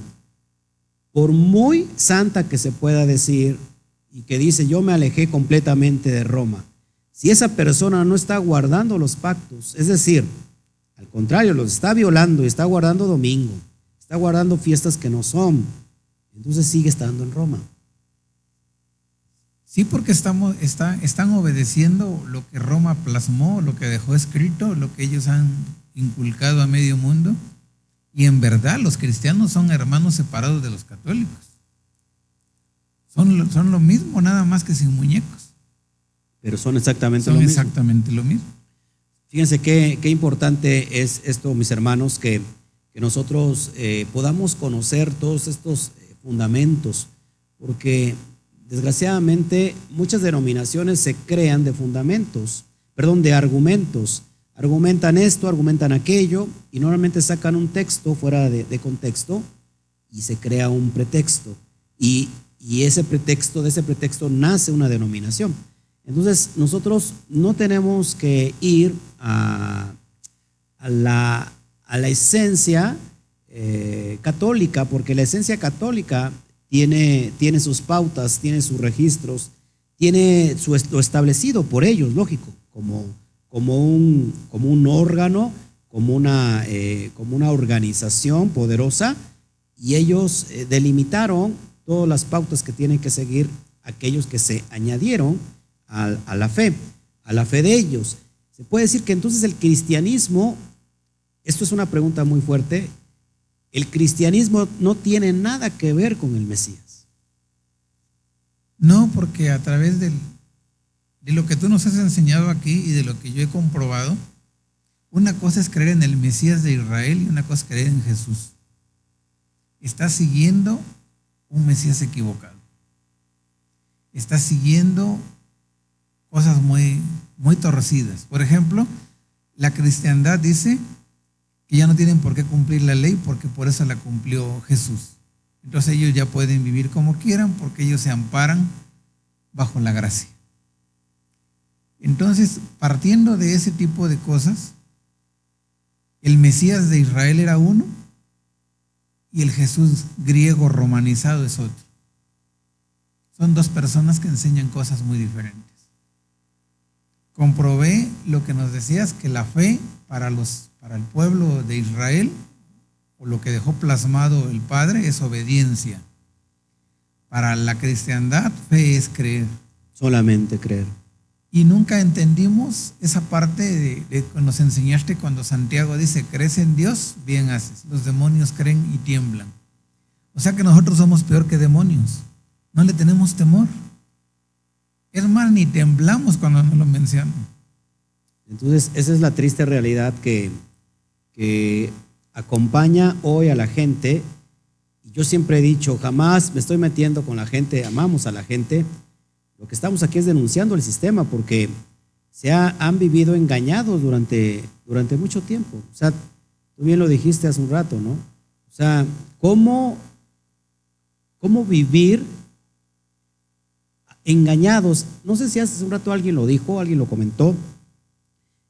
por muy santa que se pueda decir y que dice yo me alejé completamente de Roma, si esa persona no está guardando los pactos, es decir, al contrario, los está violando y está guardando domingo, está guardando fiestas que no son, entonces sigue estando en Roma. Sí, porque estamos, está, están obedeciendo lo que Roma plasmó, lo que dejó escrito, lo que ellos han inculcado a medio mundo. Y en verdad los cristianos son hermanos separados de los católicos. Son, lo- son lo mismo, nada más que sin muñecos. Pero son exactamente Son lo mismo. exactamente lo mismo. Fíjense qué, qué importante es esto, mis hermanos, que, que nosotros eh, podamos conocer todos estos eh, fundamentos, porque desgraciadamente muchas denominaciones se crean de fundamentos, perdón, de argumentos. Argumentan esto, argumentan aquello, y normalmente sacan un texto fuera de, contexto y se crea un pretexto. Y, y ese pretexto, de ese pretexto nace una denominación. Entonces, nosotros no tenemos que ir a, a la, a la esencia eh, católica, porque la esencia católica tiene, tiene sus pautas, tiene sus registros, tiene su, lo establecido por ellos, lógico, como, como, un, como un órgano, como una, eh, como una organización poderosa, y ellos eh, delimitaron todas las pautas que tienen que seguir aquellos que se añadieron a la fe, a la fe de ellos. Se puede decir que entonces el cristianismo, esto es una pregunta muy fuerte, el cristianismo no tiene nada que ver con el Mesías. No, porque a través de lo que tú nos has enseñado aquí y de lo que yo he comprobado, una cosa es creer en el Mesías de Israel y una cosa es creer en Jesús. Estás siguiendo un Mesías equivocado. Estás siguiendo cosas muy, muy torcidas. Por ejemplo, la cristiandad dice que ya no tienen por qué cumplir la ley porque por eso la cumplió Jesús. Entonces ellos ya pueden vivir como quieran porque ellos se amparan bajo la gracia. Entonces, partiendo de ese tipo de cosas, el Mesías de Israel era uno y el Jesús griego romanizado es otro. Son dos personas que enseñan cosas muy diferentes. Comprobé lo que nos decías, que la fe para, los, para el pueblo de Israel, o lo que dejó plasmado el Padre, es obediencia. Para la cristiandad, fe es creer. Solamente creer. Y nunca entendimos esa parte de, de que nos enseñaste cuando Santiago dice, crees en Dios, bien haces. Los demonios creen y tiemblan. O sea que nosotros somos peor que demonios. No le tenemos temor. Es más, ni temblamos cuando nos lo mencionan. Entonces, esa es la triste realidad que, que acompaña hoy a la gente. Yo siempre he dicho, jamás me estoy metiendo con la gente, amamos a la gente. Lo que estamos aquí es denunciando el sistema porque se ha- han vivido engañados durante, durante mucho tiempo. O sea, tú bien lo dijiste hace un rato, ¿no? O sea, ¿cómo, cómo vivir engañados? No sé si hace un rato alguien lo dijo, alguien lo comentó.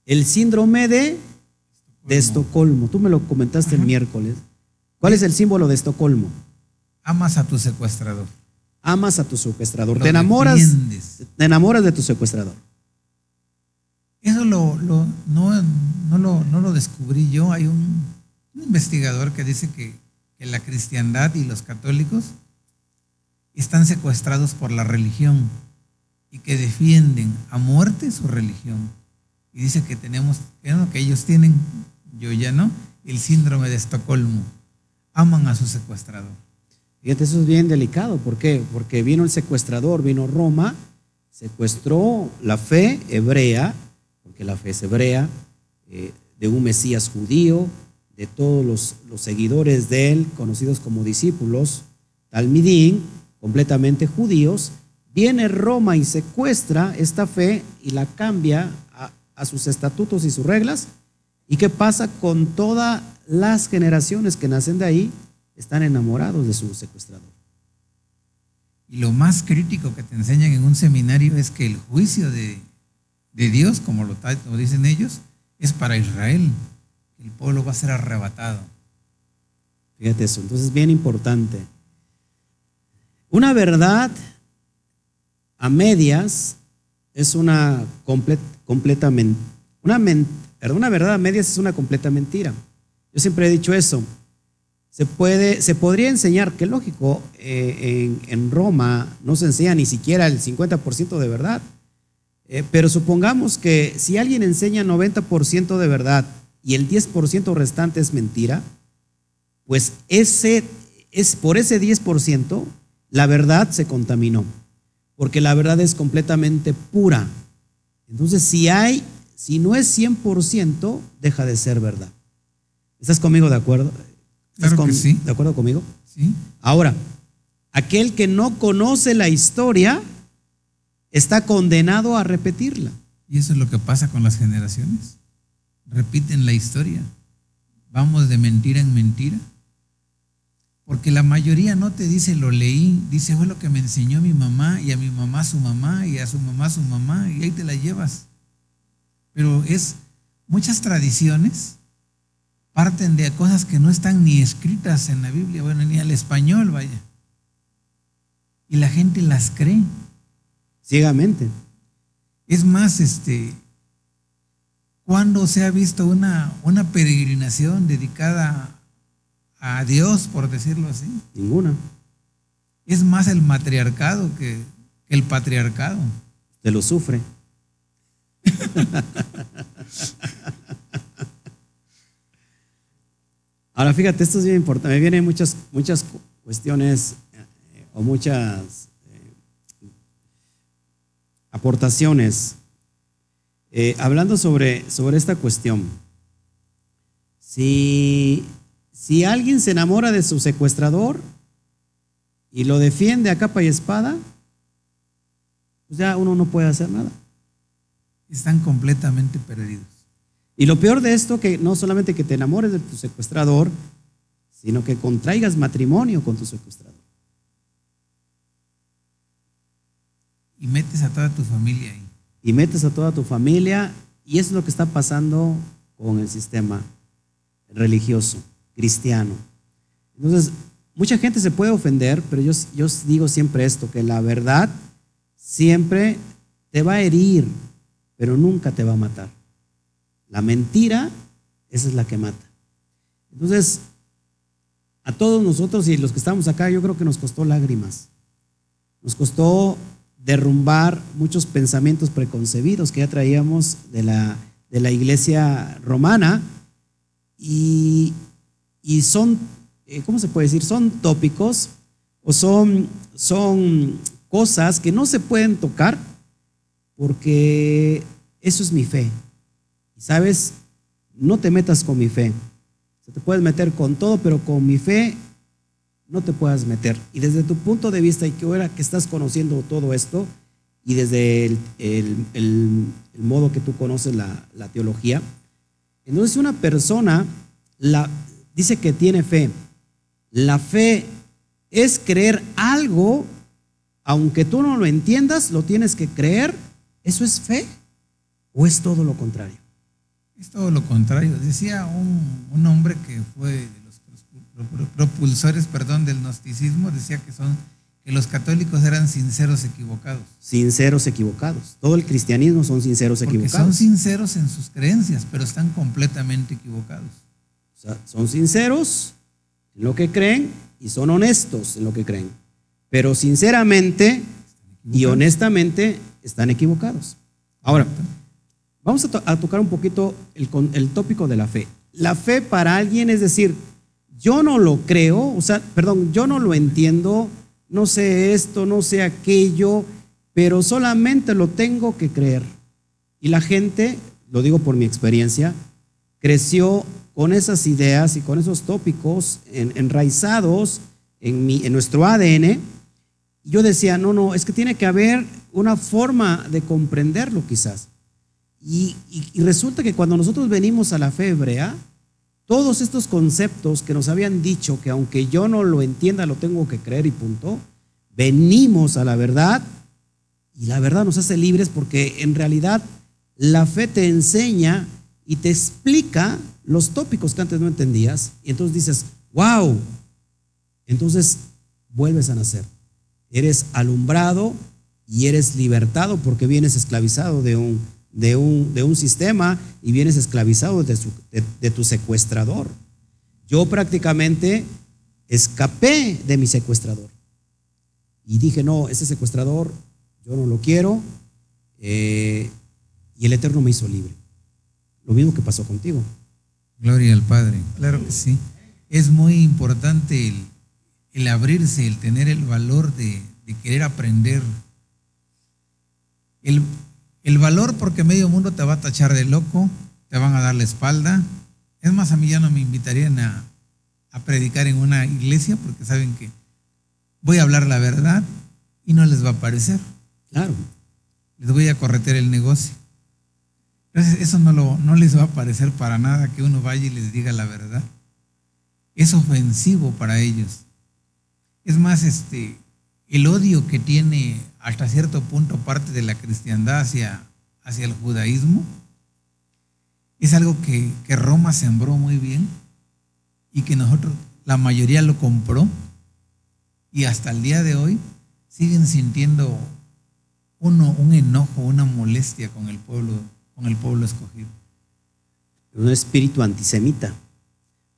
El síndrome de, de Estocolmo. Tú me lo comentaste el miércoles. ¿Cuál es el símbolo de Estocolmo? Amas a tu secuestrador. Amas a tu secuestrador. Lo Te enamoras, defiendes. te enamoras de tu secuestrador. Eso lo, lo- no, no lo, no lo descubrí yo. Hay un, un investigador que dice que, que la cristiandad y los católicos están secuestrados por la religión y que defienden a muerte su religión. Y dice que tenemos, que ellos tienen, yo ya no, el síndrome de Estocolmo. Aman a su secuestrador. Fíjate, eso es bien delicado. ¿Por qué? Porque vino el secuestrador, vino Roma, secuestró la fe hebrea, porque la fe es hebrea, eh, de un Mesías judío, de todos los, seguidores de él, conocidos como discípulos, talmidín, completamente judíos. Viene Roma y secuestra esta fe y la cambia a sus estatutos y sus reglas. ¿Y qué pasa con todas las generaciones que nacen de ahí? Están enamorados de su secuestrador. Y lo más crítico que te enseñan en un seminario es que el juicio de, de Dios, como lo, dicen ellos, es para Israel. El pueblo va a ser arrebatado. Fíjate eso, entonces es bien importante. Una verdad a medias es una comple- completa men- una, perdón, una verdad a medias es una completa mentira. Yo siempre he dicho eso. Se, puede, se podría enseñar, que lógico, eh, en, en Roma no se enseña ni siquiera el 50% de verdad. Eh, pero supongamos que si alguien enseña 90% de verdad y el 10% restante es mentira, pues ese, es, por ese 10%, la verdad se contaminó, porque la verdad es completamente pura. Entonces, si hay, si no es 100%, deja de ser verdad. ¿Estás conmigo de acuerdo? ¿Estás Claro con- que sí. ¿De acuerdo conmigo? ¿Sí? Ahora, aquel que no conoce la historia está condenado a repetirla. Y eso es lo que pasa con las generaciones. Repiten la historia. Vamos de mentira en mentira. Porque la mayoría no te dice lo leí, dice fue lo que me enseñó mi mamá y a mi mamá su mamá y a su mamá su mamá y ahí te la llevas. Pero es muchas tradiciones parten de cosas que no están ni escritas en la Biblia, bueno, ni al español, vaya. Y la gente las cree. Ciegamente. Es más, este, ¿cuándo se ha visto una, una peregrinación dedicada a Dios, por decirlo así? Ninguna. Es más el matriarcado que, que el patriarcado. Te lo sufre. Ahora fíjate, esto es bien importante. Me vienen muchas, muchas cu- cuestiones eh, o muchas eh, aportaciones Eh, hablando sobre, sobre esta cuestión. Si, si alguien se enamora de su secuestrador y lo defiende a capa y espada, pues ya uno no puede hacer nada. Están completamente perdidos. Y lo peor de esto, que no solamente que te enamores de tu secuestrador, sino que contraigas matrimonio con tu secuestrador. Y metes a toda tu familia ahí. Y metes a toda tu familia, y eso es lo que está pasando con el sistema religioso, cristiano. Entonces, mucha gente se puede ofender, pero yo, yo digo siempre esto, que la verdad siempre te va a herir, pero nunca te va a matar. La mentira, esa es la que mata. Entonces, a todos nosotros y los que estamos acá, yo creo que nos costó lágrimas. Nos costó derrumbar muchos pensamientos preconcebidos que ya traíamos de la, de la iglesia romana y, y son, eh, ¿cómo se puede decir? Son tópicos o son, son cosas que no se pueden tocar porque eso es mi fe. Sabes, no te metas con mi fe. Se te puedes meter con todo, pero con mi fe no te puedas meter. Y desde tu punto de vista, y que ahora que estás conociendo todo esto, y desde el modo que tú conoces la, la teología, entonces una persona la, dice que tiene fe. La fe es creer algo, aunque tú no lo entiendas, lo tienes que creer. ¿Eso es fe? ¿O es todo lo contrario? Es todo lo contrario. Decía un, un hombre que fue de los pro- pro- propulsores perdón, del gnosticismo, decía que, son, que los católicos eran sinceros equivocados. Sinceros equivocados. Todo el cristianismo son sinceros Porque son equivocados. sinceros en sus creencias, pero están completamente equivocados. O sea, son sinceros en lo que creen y son honestos en lo que creen. Pero sinceramente y honestamente están equivocados. Ahora, vamos a, to- a tocar un poquito el, el tópico de la fe. La fe para alguien es decir, yo no lo creo, o sea, perdón, yo no lo entiendo, no sé esto, no sé aquello, pero solamente lo tengo que creer. Y la gente, lo digo por mi experiencia, creció con esas ideas y con esos tópicos en- enraizados en, nuestro ADN. Yo decía, no, no, es que tiene que haber una forma de comprenderlo quizás. Y, resulta que cuando nosotros venimos a la fe hebrea, todos estos conceptos que nos habían dicho que aunque yo no lo entienda, lo tengo que creer y punto, venimos a la verdad y la verdad nos hace libres porque en realidad la fe te enseña y te explica los tópicos que antes no entendías y entonces dices, wow, entonces vuelves a nacer. Eres alumbrado y eres libertado porque vienes esclavizado de un, de un, de un sistema y vienes esclavizado de, su- de- de tu secuestrador. Yo prácticamente escapé de mi secuestrador y dije, no, ese secuestrador yo no lo quiero eh, y el Eterno me hizo libre. Lo mismo que pasó contigo. Gloria al Padre, claro que sí. es muy importante el, el abrirse, el tener el valor de, de querer aprender. El, el valor porque medio mundo te va a tachar de loco, te van a dar la espalda. Es más, a mí ya no me invitarían a, a predicar en una iglesia porque saben que voy a hablar la verdad y no les va a parecer. Claro. Les voy a corretear el negocio. Entonces, eso no, lo, no les va a parecer para nada que uno vaya y les diga la verdad. Es ofensivo para ellos. Es más, este, el odio que tiene hasta cierto punto parte de la cristiandad hacia, hacia el judaísmo es algo que, que Roma sembró muy bien y que nosotros, la mayoría lo compró y hasta el día de hoy siguen sintiendo uno, un enojo, una molestia con el pueblo, con el pueblo escogido. Un espíritu antisemita,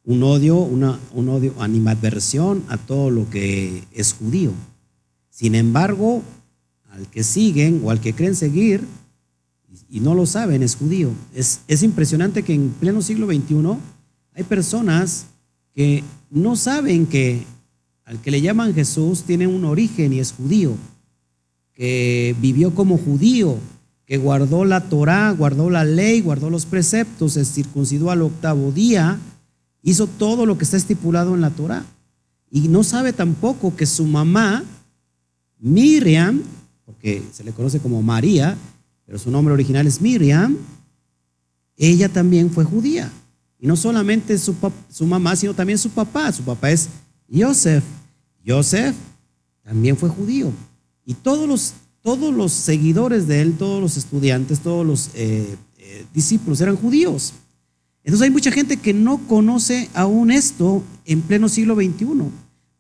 un odio, una, un odio, animadversión a todo lo que es judío. Sin embargo, al que siguen o al que creen seguir y no lo saben, es judío. Es, es impresionante que en pleno siglo XXI hay personas que no saben que al que le llaman Jesús tiene un origen y es judío, que vivió como judío, que guardó la Torá, guardó la ley, guardó los preceptos, se circuncidó al octavo día, hizo todo lo que está estipulado en la Torá. Y no sabe tampoco que su mamá, Miriam, porque se le conoce como María, pero su nombre original es Miriam, ella también fue judía. Y no solamente su, mamá, sino también su papá. Su papá es Joseph. Joseph también fue judío. Y todos los, todos los seguidores de él, todos los estudiantes, todos los eh, eh, discípulos eran judíos. Entonces hay mucha gente que no conoce aún esto en pleno siglo XXI.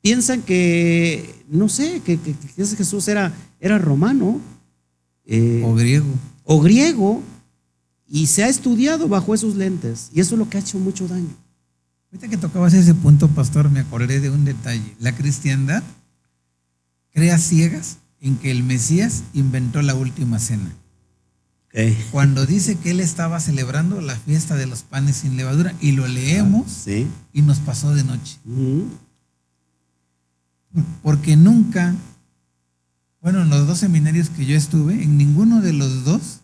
Piensan que, no sé, que, que, que Jesús era, era romano. Eh, o griego. O griego. Y se ha estudiado bajo esos lentes. Y eso es lo que ha hecho mucho daño. Ahorita que tocabas ese punto, pastor, me acordé de un detalle. La cristiandad crea ciegas en que el Mesías inventó la última cena. Okay. Cuando dice que él estaba celebrando la fiesta de los panes sin levadura y lo leemos Ah, sí. y nos pasó de noche. Porque nunca, bueno, en los dos seminarios que yo estuve, en ninguno de los dos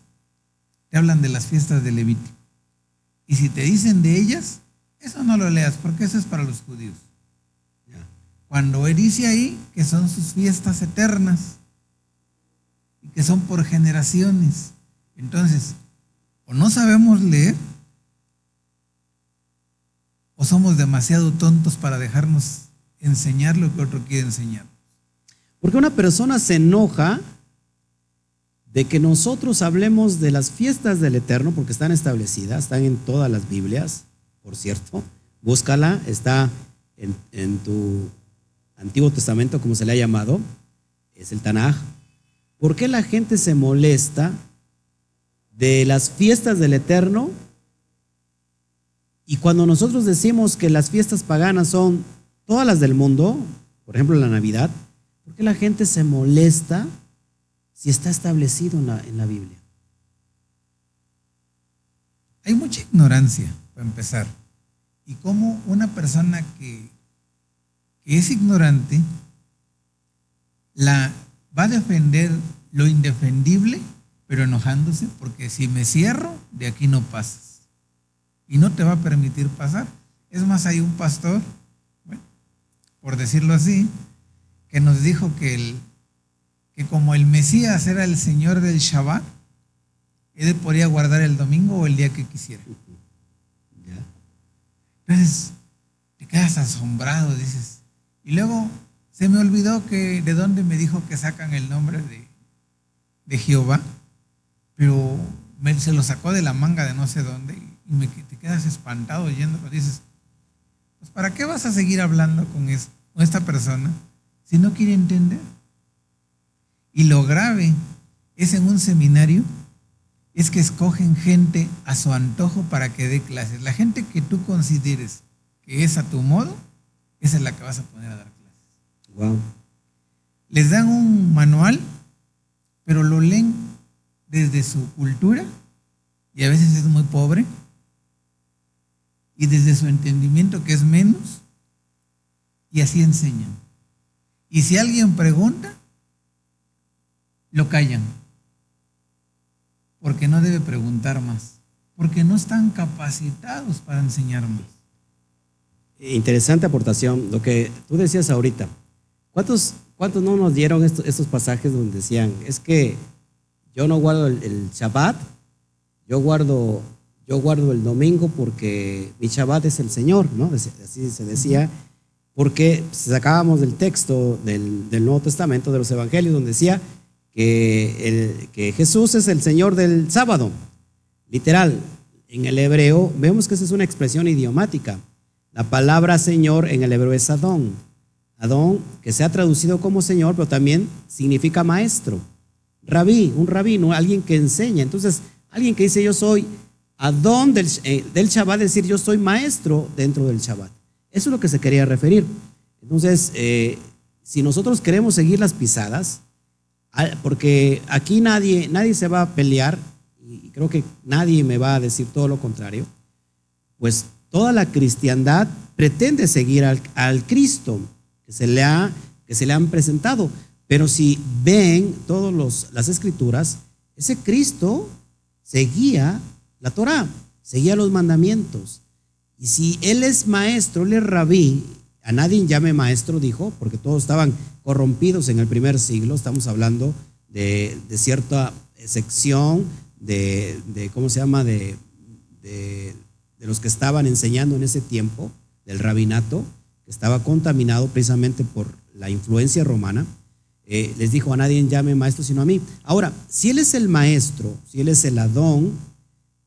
te hablan de las fiestas de Levítico. Y si te dicen de ellas, eso no lo leas, porque eso es para los judíos. Cuando él dice ahí que son sus fiestas eternas y que son por generaciones, entonces, o no sabemos leer, o somos demasiado tontos para dejarnos enseñar lo que otro quiere enseñar. Porque una persona se enoja de que nosotros hablemos de las fiestas del Eterno, porque están establecidas, están en todas las Biblias, por cierto. Búscala, está en, en tu Antiguo Testamento, como se le ha llamado, es el Tanaj. ¿Por qué la gente se molesta de las fiestas del Eterno? Y cuando nosotros decimos que las fiestas paganas son todas las del mundo, por ejemplo la Navidad, ¿por qué la gente se molesta si está establecido en la, en la Biblia? Hay mucha ignorancia, para empezar. Y cómo una persona que, es ignorante la va a defender lo indefendible, pero enojándose, porque si me cierro, de aquí no pasas. Y no te va a permitir pasar. Es más, hay un pastor, por decirlo así, que nos dijo que, el, que como el Mesías era el Señor del Shabbat, él podía guardar el domingo o el día que quisiera. Entonces, te quedas asombrado, dices. Y luego se me olvidó que de dónde me dijo que sacan el nombre de, de Jehová, pero me, se lo sacó de la manga de no sé dónde y me, te quedas espantado oyéndolo. Dices, pues ¿para qué vas a seguir hablando con, es, con esta persona si no quiere entender? Y lo grave es en un seminario es que escogen gente a su antojo para que dé clases. La gente que tú consideres que es a tu modo, esa es la que vas a poner a dar clases. Wow. Les dan un manual, pero lo leen desde su cultura y a veces es muy pobre y desde su entendimiento que es menos y así enseñan. Y si alguien pregunta, lo callan, porque no debe preguntar más, porque no están capacitados para enseñar más. Interesante aportación, lo que tú decías ahorita. ¿Cuántos, cuántos no nos dieron estos, estos pasajes donde decían, es que yo no guardo el, el Shabbat, yo guardo, yo guardo el domingo porque mi Shabbat es el Señor, ¿no? Así se decía, porque sacábamos del texto del, Nuevo Testamento, de los Evangelios, donde decía que, que Jesús es el Señor del sábado. Literal, en el hebreo vemos que esa es una expresión idiomática. La palabra Señor en el hebreo es Adón. Adón, que se ha traducido como Señor, pero también significa maestro. Rabí, un rabino, alguien que enseña. Entonces, alguien que dice yo soy Adón del, eh, del Shabbat, decir, yo soy maestro dentro del Shabbat. Eso es lo que se quería referir. Entonces, eh, si nosotros queremos seguir las pisadas, porque aquí nadie, nadie se va a pelear, y creo que nadie me va a decir todo lo contrario, pues toda la cristiandad pretende seguir al, al Cristo que se, le ha, que se le han presentado. Pero si ven todas las escrituras, ese Cristo seguía la Torah, seguía los mandamientos. Y si él es maestro, él es rabí, a nadie llame maestro, dijo, porque todos estaban corrompidos en el primer siglo, estamos hablando de, cierta sección de, de, ¿cómo se llama?, de, de, de los que estaban enseñando en ese tiempo, del rabinato, que estaba contaminado precisamente por la influencia romana. Eh, les dijo a nadie llame maestro sino a mí. Ahora, si él es el maestro, si él es el Adón,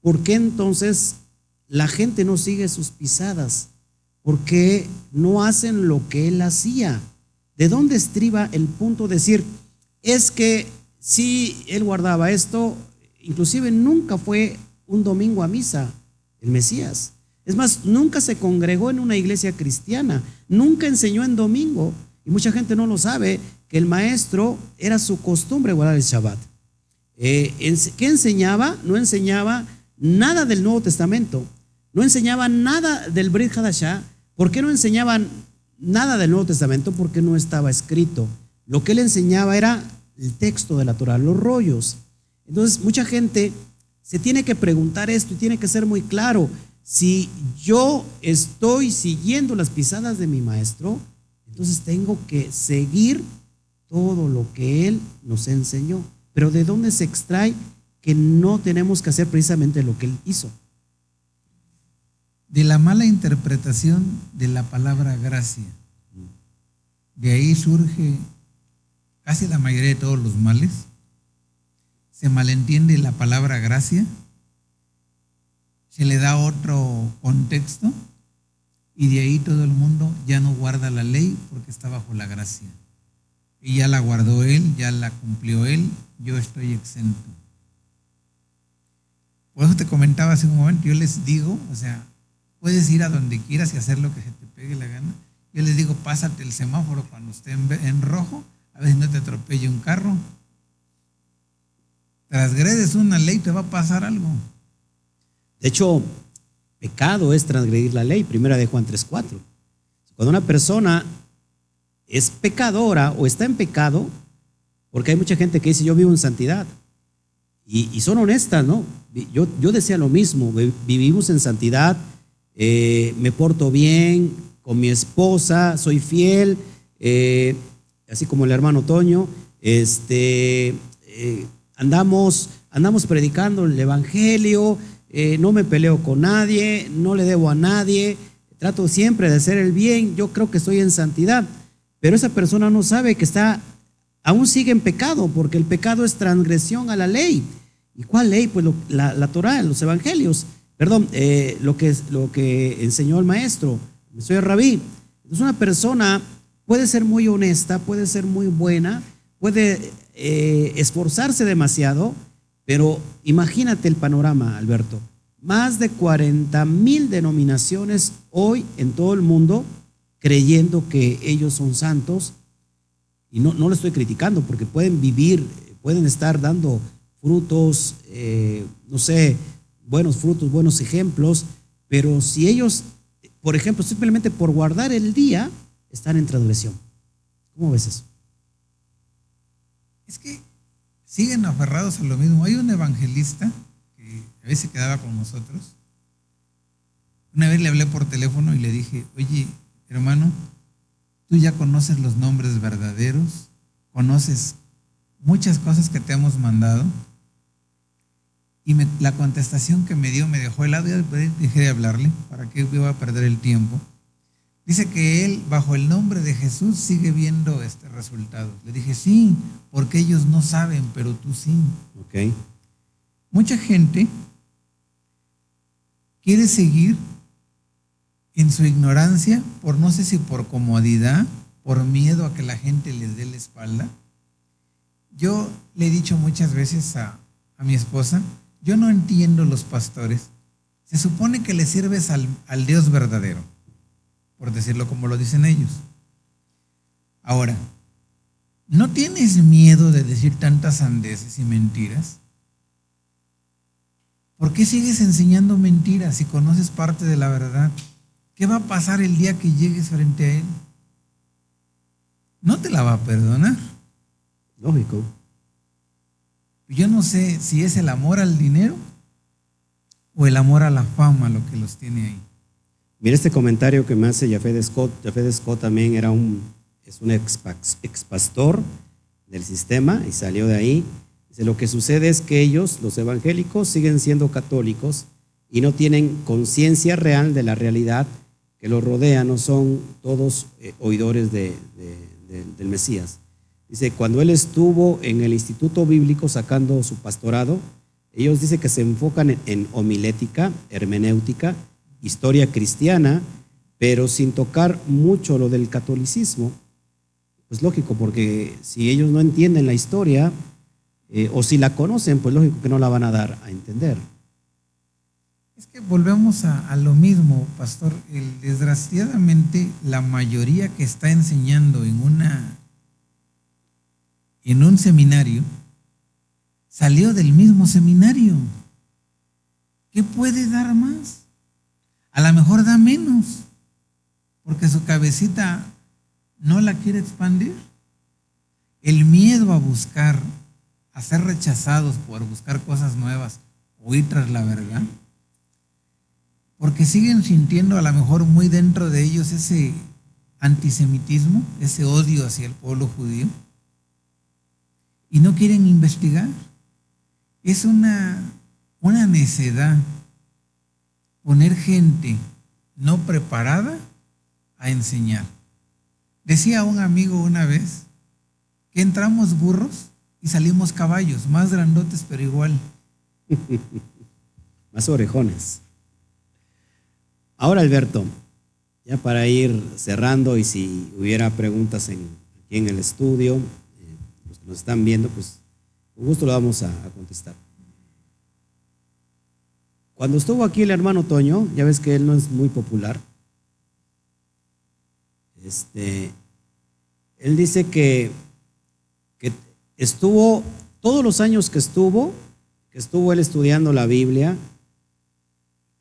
¿por qué entonces la gente no sigue sus pisadas? ¿Por qué no hacen lo que él hacía? ¿De dónde estriba el punto de decir, es que si él guardaba esto, inclusive nunca fue un domingo a misa, el Mesías. Es más, nunca se congregó en una iglesia cristiana, nunca enseñó en domingo. Y mucha gente no lo sabe, que el maestro era su costumbre guardar el Shabbat. Eh, ¿Qué enseñaba? No enseñaba nada del Nuevo Testamento, no enseñaba nada del Brit Hadashah. ¿Por qué no enseñaban nada del Nuevo Testamento? Porque no estaba escrito. Lo que él enseñaba era el texto de la Torah, los rollos. Entonces, mucha gente se tiene que preguntar esto y tiene que ser muy claro. Si yo estoy siguiendo las pisadas de mi maestro, entonces tengo que seguir todo lo que él nos enseñó. Pero ¿de dónde se extrae que no tenemos que hacer precisamente lo que él hizo? De la mala interpretación de la palabra gracia. De ahí surge casi la mayoría de todos los males. Se malentiende la palabra gracia se le da otro contexto y de ahí todo el mundo ya no guarda la ley porque está bajo la gracia. Y ya la guardó él, ya la cumplió él, yo estoy exento. Por eso te comentaba hace un momento, yo les digo, o sea, puedes ir a donde quieras y hacer lo que se te pegue la gana. Yo les digo, pásate el semáforo cuando esté en, rojo, a si no te atropelle un carro. Transgredes una ley, te va a pasar algo. De hecho, pecado es transgredir la ley, primera de Juan 3.4. Cuando una persona es pecadora o está en pecado, porque hay mucha gente que dice yo vivo en santidad, y, son honestas, ¿no? Yo, yo decía lo mismo, vivimos en santidad, eh, me porto bien con mi esposa, soy fiel, eh, así como el hermano Toño, este, eh, andamos, andamos predicando el Evangelio, no me peleo con nadie, no le debo a nadie, trato siempre de hacer el bien, yo creo que estoy en santidad, pero esa persona no sabe que está, aún sigue en pecado, porque el pecado es transgresión a la ley. ¿Y cuál ley? Pues la, la Torah, los evangelios, perdón, eh, lo, que, lo que enseñó el maestro, soy el rabí. Entonces una persona puede ser muy honesta, puede ser muy buena, puede eh, esforzarse demasiado, pero imagínate el panorama, Alberto. Más de 40 mil denominaciones hoy en todo el mundo creyendo que ellos son santos. Y no, no lo estoy criticando porque pueden vivir, pueden estar dando frutos, eh, no sé, buenos frutos, buenos ejemplos, pero si ellos, por ejemplo, simplemente por guardar el día, están en transgresión. ¿Cómo ves eso? Es que siguen aferrados a lo mismo. Hay un evangelista que a veces quedaba con nosotros. Una vez le hablé por teléfono y le dije, oye, hermano, tú ya conoces los nombres verdaderos, conoces muchas cosas que te hemos mandado. Y la contestación que me dio me dejó helado y dejé de hablarle, ¿para qué iba a perder el tiempo? Dice que él, bajo el nombre de Jesús, sigue viendo este resultado. Le dije, sí, porque ellos no saben, pero tú sí. Ok. Mucha gente quiere seguir en su ignorancia, por no sé si por comodidad, por miedo a que la gente les dé la espalda. Yo le he dicho muchas veces a, a mi esposa, yo no entiendo los pastores. Se supone que le sirves al, al Dios verdadero por decirlo como lo dicen ellos. Ahora, ¿no tienes miedo de decir tantas sandeces y mentiras? ¿Por qué sigues enseñando mentiras si conoces parte de la verdad? ¿Qué va a pasar el día que llegues frente a Él? No te la va a perdonar. Lógico. Yo no sé si es el amor al dinero o el amor a la fama lo que los tiene ahí. Mira este comentario que me hace Jafet Scott. Jafet Scott también era un, es un ex, pastor del sistema y salió de ahí. Dice, lo que sucede es que ellos, los evangélicos, siguen siendo católicos y no tienen conciencia real de la realidad que los rodea, no son todos eh, oidores de, del Mesías. Dice, cuando él estuvo en el Instituto Bíblico sacando su pastorado, ellos dicen que se enfocan en homilética, hermenéutica, historia cristiana, pero sin tocar mucho lo del catolicismo. Pues lógico, porque si ellos no entienden la historia, eh, o si la conocen, pues lógico que no la van a dar a entender. Es que volvemos a, lo mismo, pastor. desgraciadamente, la mayoría que está enseñando en una en un seminario salió del mismo seminario. ¿Qué puede dar más? a lo mejor da menos, porque su cabecita no la quiere expandir. El miedo a buscar, a ser rechazados por buscar cosas nuevas o ir tras la verdad, porque siguen sintiendo a lo mejor muy dentro de ellos ese antisemitismo, ese odio hacia el pueblo judío, y no quieren investigar. Es una, una necedad poner gente no preparada a enseñar. Decía un amigo una vez que entramos burros y salimos caballos, más grandotes pero igual. más orejones. Ahora, Alberto, ya para ir cerrando y si hubiera preguntas en, aquí en el estudio, eh, los que nos están viendo, pues con gusto lo vamos a contestar. Cuando estuvo aquí el hermano Toño, ya ves que él no es muy popular, este, él dice que, que estuvo, todos los años que estuvo, que estuvo él estudiando la Biblia,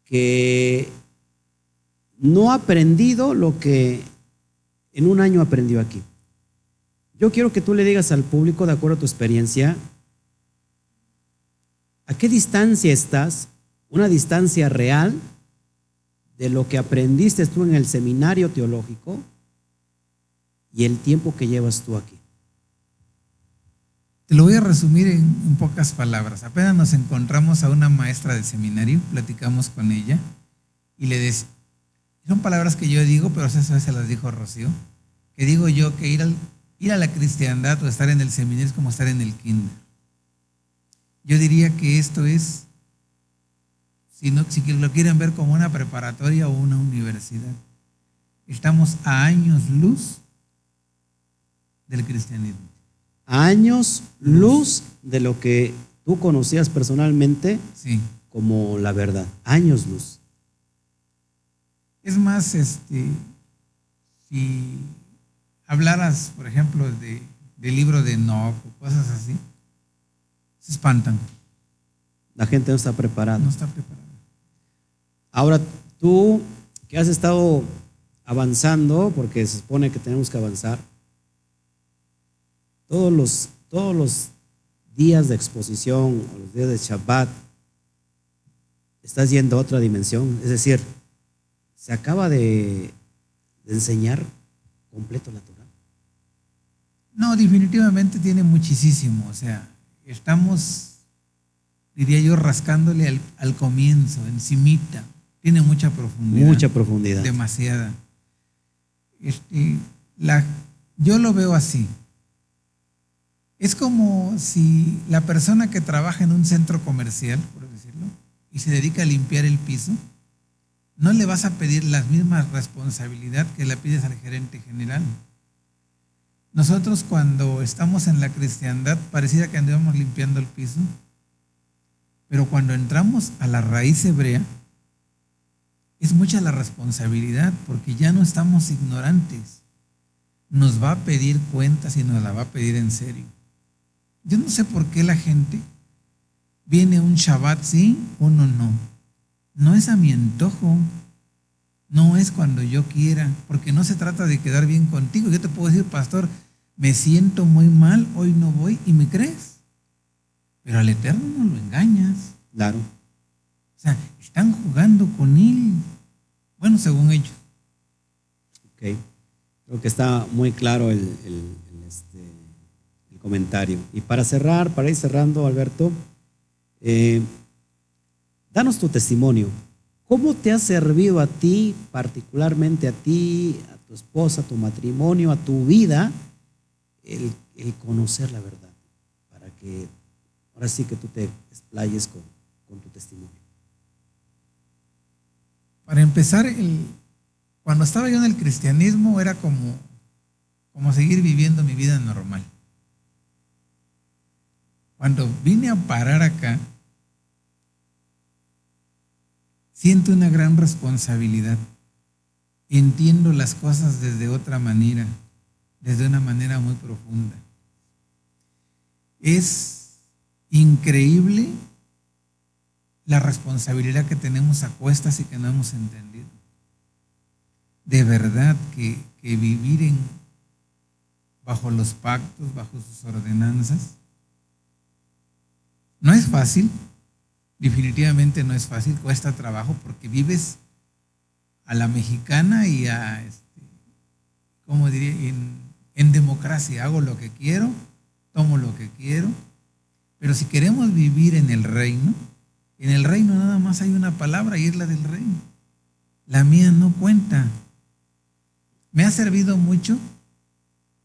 que no ha aprendido lo que en un año aprendió aquí. Yo quiero que tú le digas al público, de acuerdo a tu experiencia, ¿a qué distancia estás una distancia real de lo que aprendiste tú en el seminario teológico y el tiempo que llevas tú aquí. Te lo voy a resumir en, pocas palabras. Apenas nos encontramos a una maestra del seminario, platicamos con ella y le decía, son palabras que yo digo, pero esas veces las dijo Rocío, que digo yo que ir, al, ir a la cristiandad o estar en el seminario es como estar en el kinder. Yo diría que esto es si, si lo quieren ver como una preparatoria o una universidad. Estamos a años luz del cristianismo. Años luz de lo que tú conocías personalmente sí. como la verdad. Años luz. Es más, este, si hablaras, por ejemplo, de, del libro de Enoch o cosas así, se espantan. La gente no está preparada. No está preparada. Ahora, tú que has estado avanzando, porque se supone que tenemos que avanzar, todos los, todos los días de exposición o los días de Shabbat, estás yendo a otra dimensión. Es decir, se acaba de, de enseñar completo la Torah. No, definitivamente tiene muchísimo. O sea, estamos, diría yo, rascándole al, al comienzo, encimita. Tiene mucha profundidad. Mucha profundidad. Demasiada. Este, la, yo lo veo así. Es como si la persona que trabaja en un centro comercial, por decirlo, y se dedica a limpiar el piso, no le vas a pedir la misma responsabilidad que le pides al gerente general. Nosotros cuando estamos en la cristiandad pareciera que andamos limpiando el piso, pero cuando entramos a la raíz hebrea, es mucha la responsabilidad porque ya no estamos ignorantes. Nos va a pedir cuentas y nos la va a pedir en serio. Yo no sé por qué la gente viene un Shabbat sí, uno no. No es a mi antojo. No es cuando yo quiera, porque no se trata de quedar bien contigo. Yo te puedo decir, pastor, me siento muy mal, hoy no voy y me crees. Pero al Eterno no lo engañas. Claro. O sea, están jugando con él. Bueno, según ellos. Ok. Creo que está muy claro el, el, el, este, el comentario. Y para cerrar, para ir cerrando, Alberto, eh, danos tu testimonio. ¿Cómo te ha servido a ti, particularmente a ti, a tu esposa, a tu matrimonio, a tu vida, el, conocer la verdad? Para que ahora sí que tú te explayes con, tu testimonio. Para empezar, cuando estaba yo en el cristianismo era como, como seguir viviendo mi vida normal. Cuando vine a parar acá, siento una gran responsabilidad. Entiendo las cosas desde otra manera, desde una manera muy profunda. Es increíble la responsabilidad que tenemos a cuestas y que no hemos entendido. De verdad que, vivir bajo los pactos, bajo sus ordenanzas, no es fácil, definitivamente no es fácil, cuesta trabajo porque vives a la mexicana y a, este, ¿cómo diría? En, democracia, hago lo que quiero, tomo lo que quiero, pero si queremos vivir en el reino, en el reino nada más hay una palabra y es la del reino. La mía no cuenta. Me ha servido mucho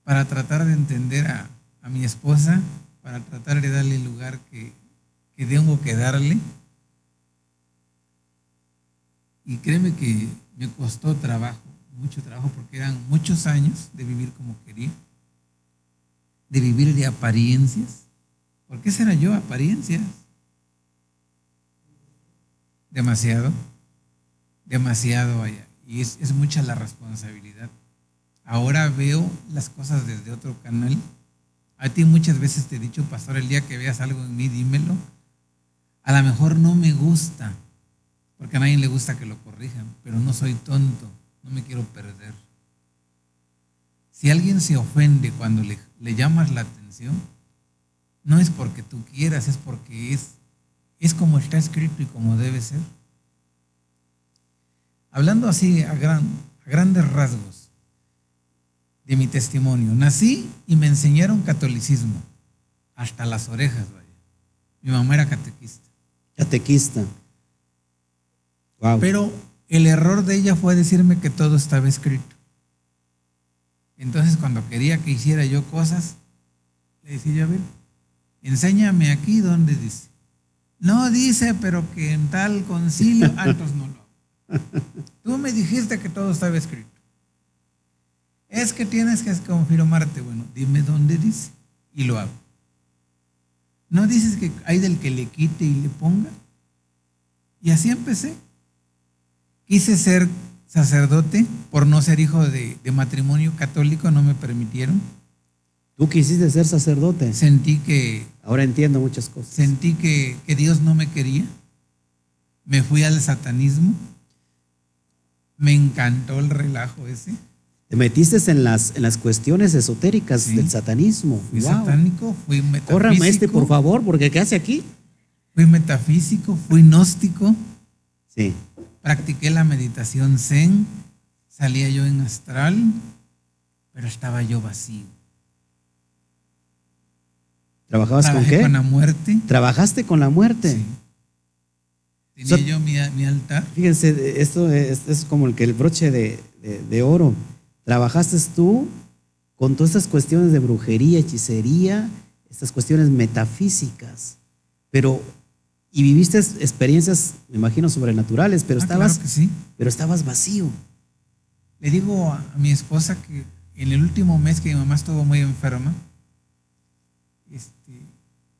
para tratar de entender a, a mi esposa, para tratar de darle el lugar que, que tengo que darle. Y créeme que me costó trabajo, mucho trabajo, porque eran muchos años de vivir como quería, de vivir de apariencias. ¿Por qué será yo apariencias? Demasiado, demasiado allá. Y es, es mucha la responsabilidad. Ahora veo las cosas desde otro canal. A ti muchas veces te he dicho, pastor, el día que veas algo en mí, dímelo. A lo mejor no me gusta, porque a nadie le gusta que lo corrijan, pero no soy tonto, no me quiero perder. Si alguien se ofende cuando le, le llamas la atención, no es porque tú quieras, es porque es, es como está escrito y como debe ser. Hablando así a, gran, a grandes rasgos de mi testimonio, nací y me enseñaron catolicismo, hasta las orejas, vaya. Mi mamá era catequista. Catequista. Wow. Pero el error de ella fue decirme que todo estaba escrito. Entonces, cuando quería que hiciera yo cosas, le decía, a ver, enséñame aquí donde dice. No dice, pero que en tal concilio, altos no lo. Tú me dijiste que todo estaba escrito. Es que tienes que confirmarte. Bueno, dime dónde dice y lo hago. ¿No dices que hay del que le quite y le ponga? Y así empecé. Quise ser sacerdote por no ser hijo de, de, matrimonio católico, no me permitieron. ¿Tú quisiste ser sacerdote? Sentí que... Ahora entiendo muchas cosas. Sentí que, que, Dios no me quería. Me fui al satanismo. Me encantó el relajo ese. Te metiste en las, en las cuestiones esotéricas Sí. del satanismo. Fui Wow. satánico, fui metafísico. Córrame este, por favor, porque ¿qué hace aquí? Fui metafísico, fui gnóstico, Sí. practiqué la meditación zen, salía yo en astral, pero estaba yo vacío. ¿Trabajabas con qué? con la muerte. Trabajaste con la muerte. Sí. Tenía yo mi, mi altar. Fíjense, esto es, es como el que el broche de, de- de oro. Trabajaste tú con todas estas cuestiones de brujería, hechicería, estas cuestiones metafísicas, pero y viviste experiencias, me imagino, sobrenaturales, pero Ah, estabas, claro que sí. pero estabas vacío. Le digo a, a mi esposa que en el último mes que mi mamá estuvo muy enferma, este,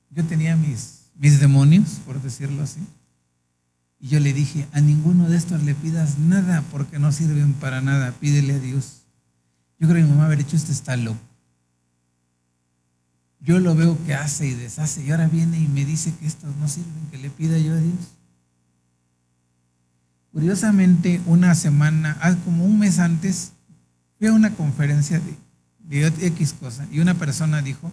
yo tenía mis, mis demonios, por decirlo así, y yo le dije, a ninguno de estos le pidas nada porque no sirven para nada, pídele a Dios. Yo creo que mi mamá haber dicho, este está loco. Yo lo veo que hace y deshace y ahora viene y me dice que estos no sirven, que le pida yo a Dios. Curiosamente, una semana, ah, como un mes antes, fui a una conferencia de, de X cosa y una persona dijo,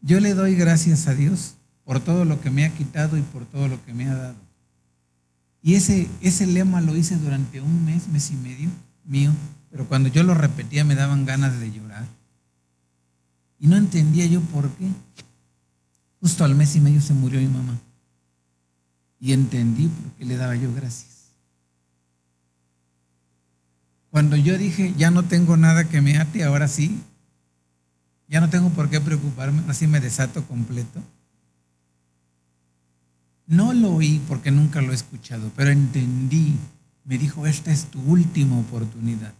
yo le doy gracias a Dios por todo lo que me ha quitado y por todo lo que me ha dado. Y ese, ese lema lo hice durante un mes, mes y medio mío, pero cuando yo lo repetía me daban ganas de llorar. Y no entendía yo por qué. Justo al mes y medio se murió mi mamá. Y entendí por qué le daba yo gracias. Cuando yo dije, ya no tengo nada que me ate, ahora sí, ya no tengo por qué preocuparme, así me desato completo. No lo oí porque nunca lo he escuchado, pero entendí. Me dijo, esta es tu última oportunidad.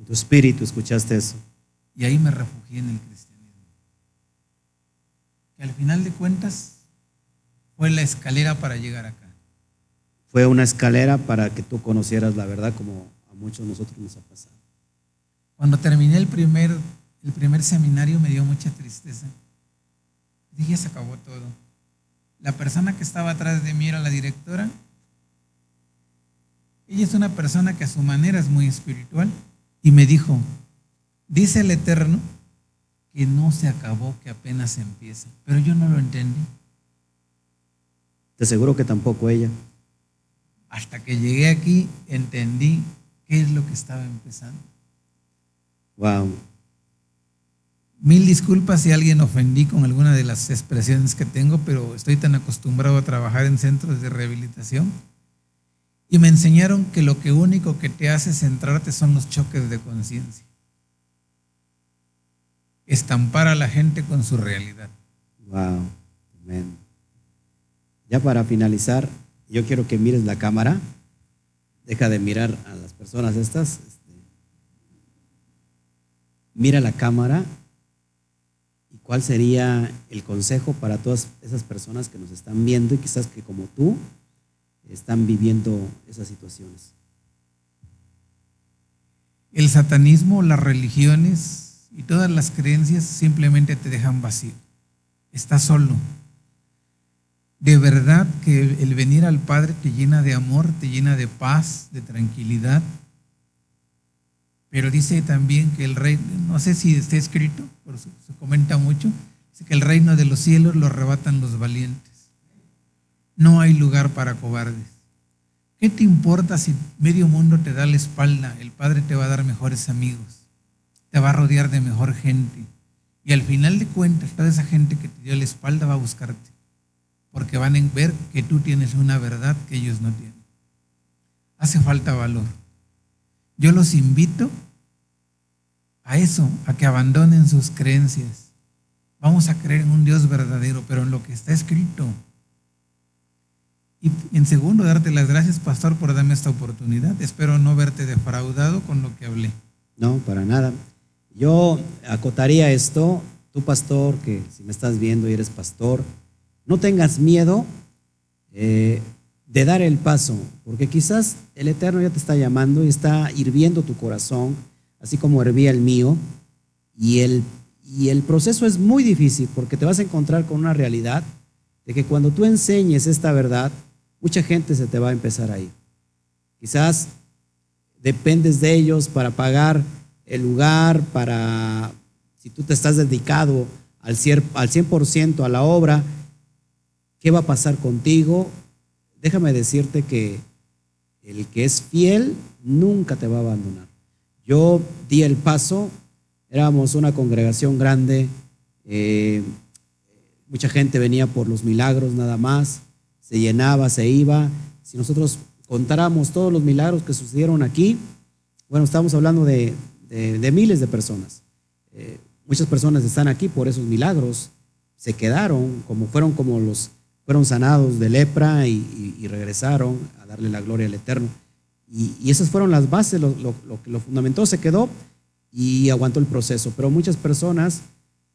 En tu espíritu escuchaste eso. Y ahí me refugié en el cristianismo. Que al final de cuentas fue la escalera para llegar acá. Fue una escalera para que tú conocieras la verdad como a muchos de nosotros nos ha pasado. Cuando terminé el primer, el primer seminario me dio mucha tristeza. Dije, se acabó todo. La persona que estaba atrás de mí era la directora. Ella es una persona que a su manera es muy espiritual y me dijo, dice el Eterno que no se acabó, que apenas empieza. Pero yo no lo entendí. Te aseguro que tampoco ella. Hasta que llegué aquí entendí qué es lo que estaba empezando. Wow. Mil disculpas si alguien ofendí con alguna de las expresiones que tengo, pero estoy tan acostumbrado a trabajar en centros de rehabilitación. Y me enseñaron que lo que único que te hace centrarte son los choques de conciencia. Estampar a la gente con su realidad. Wow. Amén. Ya para finalizar, yo quiero que mires la cámara. Deja de mirar a las personas estas. este, mira la cámara. ¿Y cuál sería el consejo para todas esas personas que nos están viendo y quizás que como tú están viviendo esas situaciones? El satanismo, las religiones y todas las creencias simplemente te dejan vacío. Estás solo. De verdad que el venir al Padre te llena de amor, te llena de paz, de tranquilidad. Pero dice también que el reino, no sé si está escrito, pero se, comenta mucho, dice que el reino de los cielos lo arrebatan los valientes. No hay lugar para cobardes. ¿Qué te importa si medio mundo te da la espalda? El Padre te va a dar mejores amigos, te va a rodear de mejor gente. Y al final de cuentas, toda esa gente que te dio la espalda va a buscarte, porque van a ver que tú tienes una verdad que ellos no tienen. Hace falta valor. Yo los invito a eso, a que abandonen sus creencias. Vamos a creer en un Dios verdadero, pero en lo que está escrito. Y en segundo, darte las gracias, pastor, por darme esta oportunidad. Espero no verte defraudado con lo que hablé. No, para nada. Yo acotaría esto, tú pastor, que si me estás viendo y eres pastor, no tengas miedo eh, de dar el paso, porque quizás el Eterno ya te está llamando y está hirviendo tu corazón, así como hervía el mío, y el, y el proceso es muy difícil, porque te vas a encontrar con una realidad de que cuando tú enseñes esta verdad, mucha gente se te va a empezar a ir. Quizás dependes de ellos para pagar el lugar, para, si tú te estás dedicado al 100% a la obra, ¿qué va a pasar contigo? Déjame decirte que el que es fiel nunca te va a abandonar. Yo di el paso, éramos una congregación grande, eh, mucha gente venía por los milagros nada más, se llenaba, se iba. Si nosotros contáramos todos los milagros que sucedieron aquí, bueno, estamos hablando de, miles de personas. Eh, muchas personas están aquí por esos milagros, se quedaron, como fueron como los fueron sanados de lepra y, regresaron a darle la gloria al Eterno. Y, esas fueron las bases, lo, que lo fundamentó, se quedó y aguantó el proceso. Pero muchas personas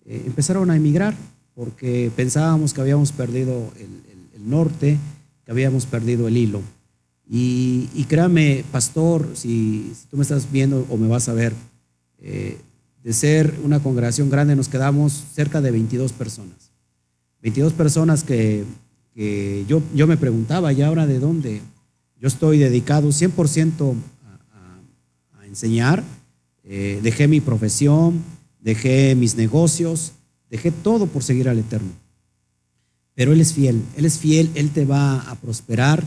eh, empezaron a emigrar porque pensábamos que habíamos perdido el, norte, que habíamos perdido el hilo. Y, créame, pastor, si, tú me estás viendo o me vas a ver, eh, de ser una congregación grande nos quedamos cerca de 22 personas. 22 personas que yo, yo me preguntaba, ¿y ahora de dónde? Yo estoy dedicado 100% a, a, enseñar, eh, dejé mi profesión, dejé mis negocios, dejé todo por seguir al Eterno. Pero Él es fiel, Él es fiel, Él te va a prosperar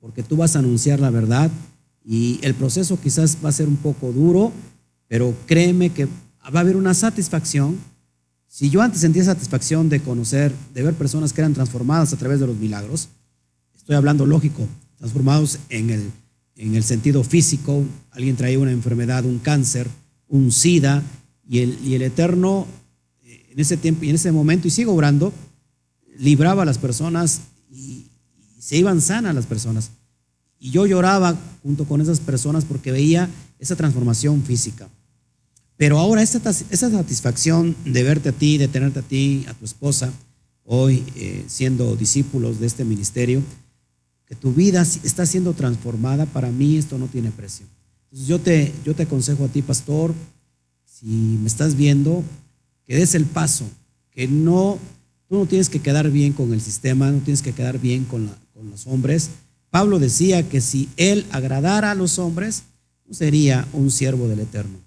porque tú vas a anunciar la verdad. Y el proceso quizás va a ser un poco duro, pero créeme que va a haber una satisfacción. Si yo antes sentía satisfacción de conocer, de ver personas que eran transformadas a través de los milagros, estoy hablando lógico, transformados en el, en el sentido físico, alguien traía una enfermedad, un cáncer, un SIDA, y el, y el Eterno eh, en ese tiempo y en ese momento, y sigo orando, libraba a las personas y, se iban sanas las personas. Y yo lloraba junto con esas personas porque veía esa transformación física. Pero ahora esa, satisfacción de verte a ti, de tenerte a ti, a tu esposa, hoy eh, siendo discípulos de este ministerio, que tu vida está siendo transformada, para mí esto no tiene precio. Entonces yo te, yo te aconsejo a ti, pastor, si me estás viendo, que des el paso, que no, no tienes que quedar bien con el sistema, no tienes que quedar bien con, con los hombres. Pablo decía que si él agradara a los hombres, no sería un siervo del Eterno.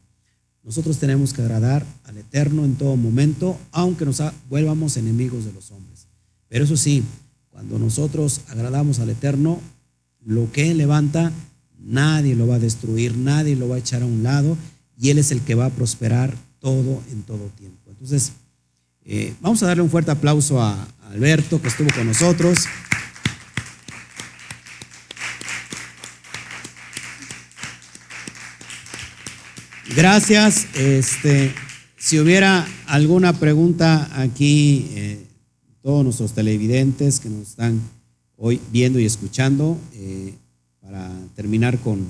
Nosotros tenemos que agradar al Eterno en todo momento, aunque nos vuelvamos enemigos de los hombres. Pero eso sí, cuando nosotros agradamos al Eterno, lo que Él levanta, nadie lo va a destruir, nadie lo va a echar a un lado, y Él es el que va a prosperar todo en todo tiempo. Entonces, eh, vamos a darle un fuerte aplauso a Alberto, que estuvo con nosotros. Gracias. Este, si hubiera alguna pregunta aquí, eh, todos nuestros televidentes que nos están hoy viendo y escuchando, eh, para terminar con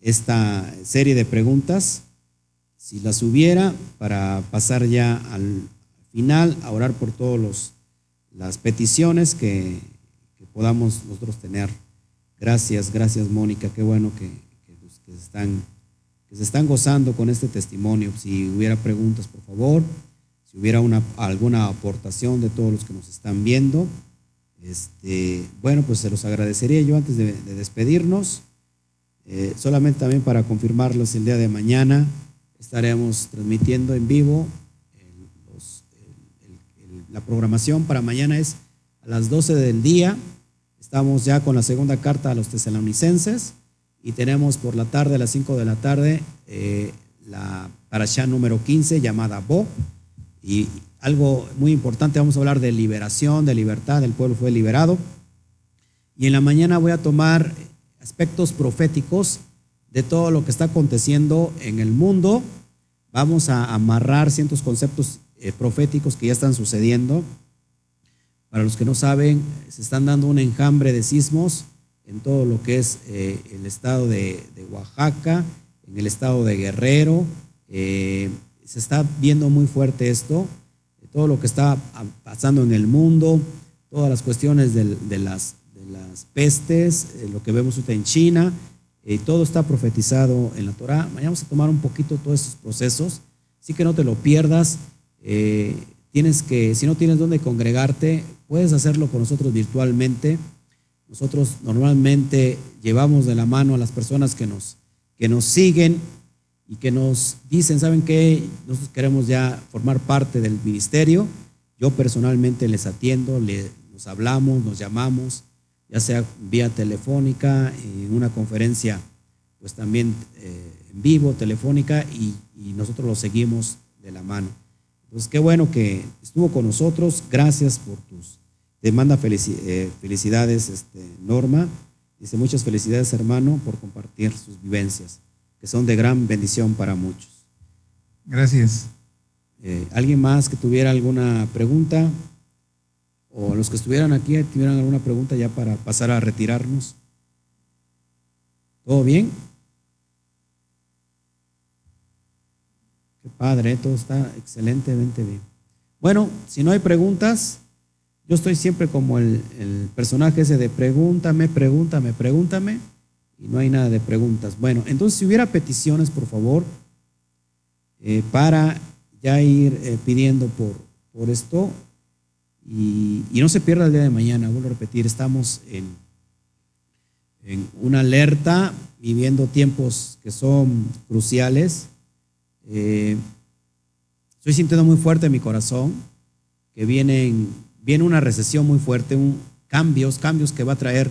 esta serie de preguntas, si las hubiera, para pasar ya al final a orar por todas las peticiones que, podamos nosotros tener. Gracias, gracias Mónica, qué bueno que, que están que se están gozando con este testimonio. Si hubiera preguntas, por favor, si hubiera una, alguna aportación de todos los que nos están viendo, este, bueno, pues se los agradecería yo antes de, despedirnos. Eh, solamente también para confirmarlos, el día de mañana estaremos transmitiendo en vivo. La programación para mañana es a las 12 del día. Estamos ya con la segunda carta a los tesalonicenses y tenemos por la tarde, a las 5 de la tarde, eh, la parashá número 15 llamada Bo. Y algo muy importante, vamos a hablar de liberación, de libertad, el pueblo fue liberado. Y en la mañana voy a tomar aspectos proféticos de todo lo que está aconteciendo en el mundo. Vamos a amarrar ciertos conceptos eh, proféticos que ya están sucediendo. Para los que no saben, se están dando un enjambre de sismos en todo lo que es eh, el estado de, Oaxaca, en el estado de Guerrero. Eh, se está viendo muy fuerte esto, todo lo que está pasando en el mundo, todas las cuestiones de, las, de las, pestes, eh, lo que vemos en China, todo está profetizado en la Torah. Vamos a tomar un poquito todos estos procesos, así que no te lo pierdas. Tienes que, si no tienes dónde congregarte, puedes hacerlo con nosotros virtualmente nosotros normalmente llevamos de la mano a las personas que nos, que nos siguen y que nos dicen, ¿saben qué? Nosotros queremos ya formar parte del ministerio. Yo personalmente les atiendo, nos hablamos, nos llamamos, ya sea vía telefónica, en una conferencia, pues también eh, en vivo, telefónica, y, nosotros lo seguimos de la mano. Entonces, qué bueno que estuvo con nosotros. Gracias por tus. Te manda eh, felicidades, este, Norma. Dice muchas felicidades, hermano, por compartir sus vivencias que son de gran bendición para muchos. Gracias. Eh, ¿Alguien más que tuviera alguna pregunta? ¿O los que estuvieran aquí tuvieran alguna pregunta ya para pasar a retirarnos? ¿Todo bien? Padre, todo está excelentemente bien. Bueno, si no hay preguntas, yo estoy siempre como el, personaje ese de pregúntame, pregúntame, pregúntame y no hay nada de preguntas. Bueno, entonces si hubiera peticiones, por favor, eh, para ya ir eh, pidiendo por, por esto y, no se pierda el día de mañana, vuelvo a repetir, estamos en, en una alerta, viviendo tiempos que son cruciales. Eh, estoy sintiendo muy fuerte en mi corazón que vienen, viene una recesión muy fuerte, un, cambios, cambios que va a traer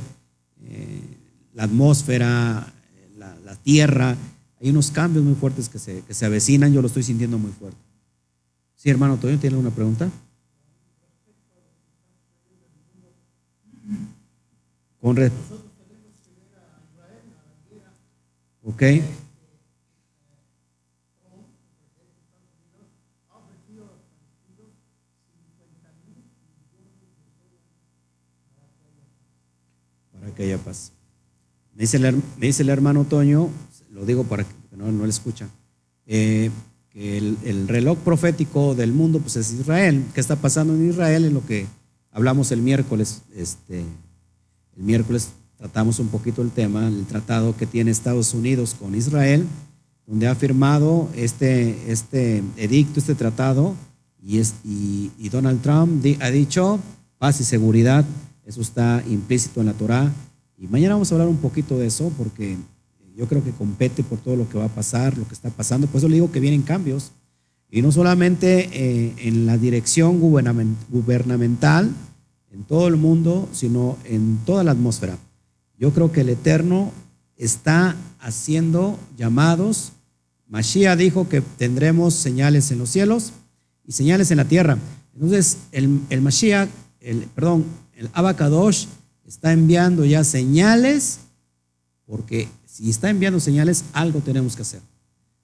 la atmósfera, la, tierra. Hay unos cambios muy fuertes que se, que se avecinan, yo lo estoy sintiendo muy fuerte. Sí, hermano, ¿todavía tiene alguna pregunta? Con red. Ok. Que haya paz. Me dice, el, hermano Toño, lo digo para que no, no le escuchan, eh, que el, reloj profético del mundo pues es Israel. ¿Qué está pasando en Israel? En lo que hablamos el miércoles. Este, el miércoles tratamos un poquito el tema, el tratado que tiene Estados Unidos con Israel, donde ha firmado este, este edicto, este tratado, y, es, y Donald Trump ha dicho paz y seguridad. Eso está implícito en la Torah y mañana vamos a hablar un poquito de eso porque yo creo que compete por todo lo que va a pasar, lo que está pasando. Por eso le digo que vienen cambios. Y no solamente eh, en la dirección gubernamental, en todo el mundo, sino en toda la atmósfera. Yo creo que el Eterno está haciendo llamados. Mashiach dijo que tendremos señales en los cielos y señales en la tierra. Entonces, el, el Mashiach, perdón, el Abacadosh está enviando ya señales, porque si está enviando señales, algo tenemos que hacer.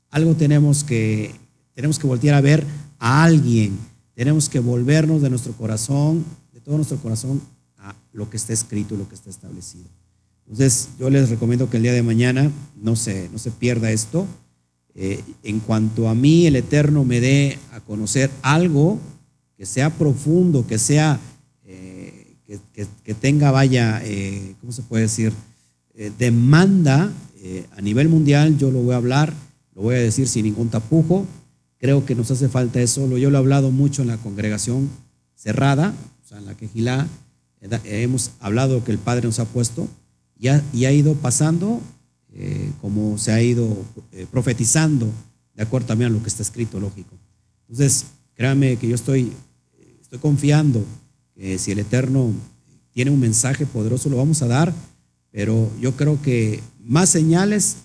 Algo tenemos que, tenemos que voltear a ver a alguien. Tenemos que volvernos de nuestro corazón, de todo nuestro corazón, a lo que está escrito, lo que está establecido. Entonces, yo les recomiendo que el día de mañana no se, no se pierda esto. Eh, en cuanto a mí, el Eterno me dé a conocer algo que sea profundo, que sea que, tenga, vaya, eh, ¿cómo se puede decir? Eh, demanda eh, a nivel mundial, yo lo voy a hablar, lo voy a decir sin ningún tapujo. Creo que nos hace falta eso. Yo lo he hablado mucho en la congregación cerrada, o sea, en la quejilá. Hemos hablado que el Padre nos ha puesto y ha, y ha ido pasando como se ha ido profetizando, de acuerdo también a lo que está escrito, lógico. Entonces, créame que yo estoy, estoy confiando eh, si el Eterno tiene un mensaje poderoso, lo vamos a dar, pero yo creo que más señales,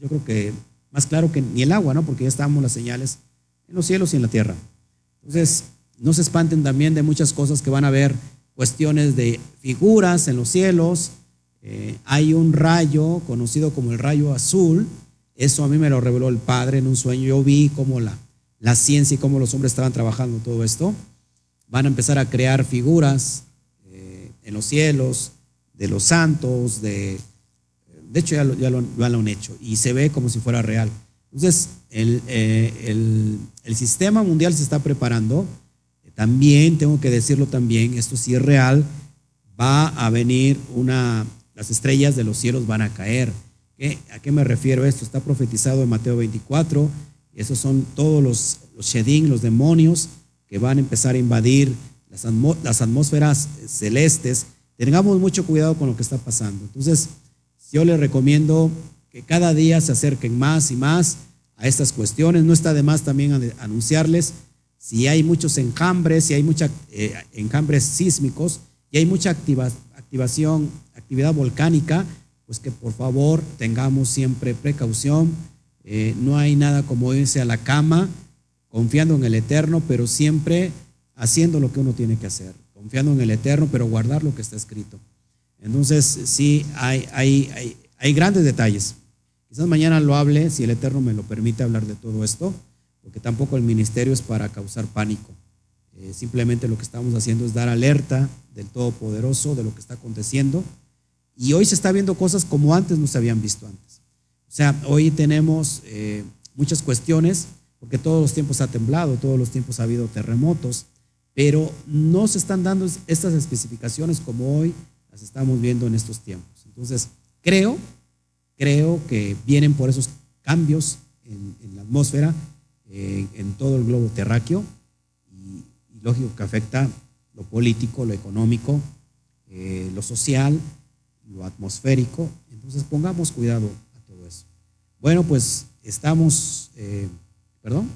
yo creo que más claro que ni el agua, ¿no? Porque ya estamos las señales en los cielos y en la tierra. Entonces, no se espanten también de muchas cosas que van a ver, cuestiones de figuras en los cielos. Eh, hay un rayo conocido como el rayo azul. Eso a mí me lo reveló el Padre en un sueño. Yo vi cómo la, la ciencia y cómo los hombres estaban trabajando todo esto van a empezar a crear figuras eh, en los cielos de los santos, de, de hecho ya, lo, ya lo, han hecho y se ve como si fuera real. Entonces, el, eh, sistema mundial se está preparando. También, tengo que decirlo también, esto sí es real, va a venir una, las estrellas de los cielos van a caer. ¿A qué me refiero esto? Está profetizado en Mateo 24, esos son todos los, los los demonios, que van a empezar a invadir las, atmósferas celestes. tengamos mucho cuidado con lo que está pasando. Entonces, yo les recomiendo que cada día se acerquen más y más a estas cuestiones. No está de más también anunciarles si hay muchos enjambres, si hay muchos eh, enjambres sísmicos y hay mucha activación, actividad volcánica, pues que por favor tengamos siempre precaución. Eh, no hay nada como irse a la cama confiando en el Eterno, pero siempre haciendo lo que uno tiene que hacer, confiando en el Eterno, pero guardar lo que está escrito. Entonces, sí, hay, hay, hay, grandes detalles. Quizás mañana lo hable, si el Eterno me lo permite hablar de todo esto porque tampoco el ministerio es para causar pánico. Eh, simplemente lo que estamos haciendo es dar alerta del Todopoderoso de lo que está aconteciendo. Y hoy se está viendo cosas como antes no se habían visto antes. O sea, hoy tenemos eh, muchas cuestiones, porque todos los tiempos ha temblado, todos los tiempos ha habido terremotos, pero no se están dando estas especificaciones como hoy las estamos viendo en estos tiempos. Entonces, creo, creo que vienen por esos cambios en la atmósfera en todo el globo terráqueo y, lógico que afecta lo político, lo económico, eh, lo social, lo atmosférico. Entonces pongamos cuidado a todo eso. Bueno, pues estamos, eh, perdón.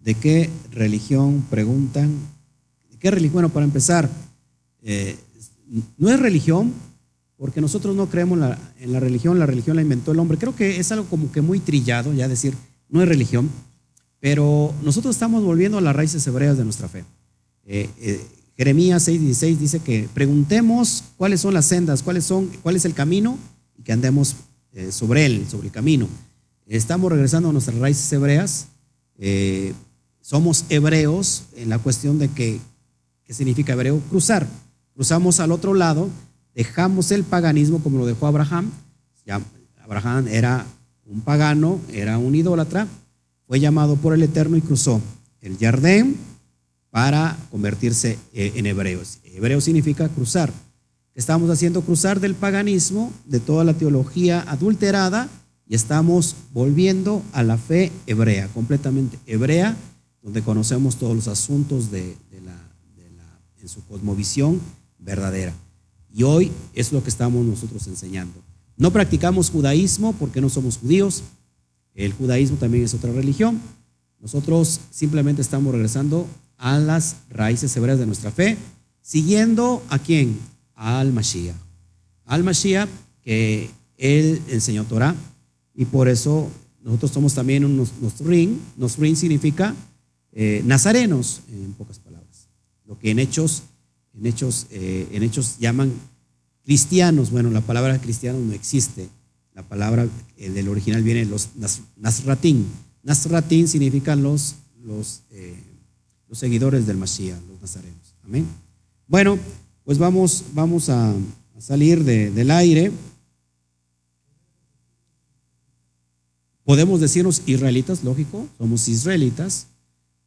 ¿De qué religión preguntan? ¿De qué religión? Bueno, para empezar, eh, no es religión porque nosotros no creemos en la religión, la religión la inventó el hombre. Creo que es algo como que muy trillado, ya decir, no es religión, pero nosotros estamos volviendo a las raíces hebreas de nuestra fe. Eh, eh, Jeremías 6:16 dice que preguntemos cuáles son las sendas, cuáles son, cuál es el camino y que andemos eh, sobre él, sobre el camino. Estamos regresando a nuestras raíces hebreas. somos hebreos en la cuestión de que, ¿qué significa hebreo? Cruzar. Cruzamos al otro lado dejamos el paganismo como lo dejó Abraham. Ya, Abraham era un pagano, era un idólatra, fue llamado por el Eterno y cruzó el Jardín para convertirse eh, en hebreos. Hebreo significa cruzar. Estamos haciendo cruzar del paganismo, de toda la teología adulterada, y estamos volviendo a la fe hebrea, completamente hebrea, donde conocemos todos los asuntos de, la, en su cosmovisión verdadera. Y hoy es lo que estamos nosotros enseñando. No practicamos judaísmo porque no somos judíos. El judaísmo también es otra religión. Nosotros simplemente estamos regresando a las raíces hebreas de nuestra fe, siguiendo a quién? Al Mashiach. Al Mashiach que él enseñó Torah y por eso nosotros somos también unos Nosrin. Nosrin significa eh, nazarenos, en pocas palabras. Lo que en Hechos en hechos, eh, en hechos llaman cristianos. Bueno, la palabra cristiano no existe. La palabra el del original viene los Nasratín. Nasratín significan los, los, eh, los seguidores del Mashiach, los nazarenos. Amén. Bueno, pues vamos, vamos a, salir del aire. Podemos decirnos israelitas, lógico, somos israelitas.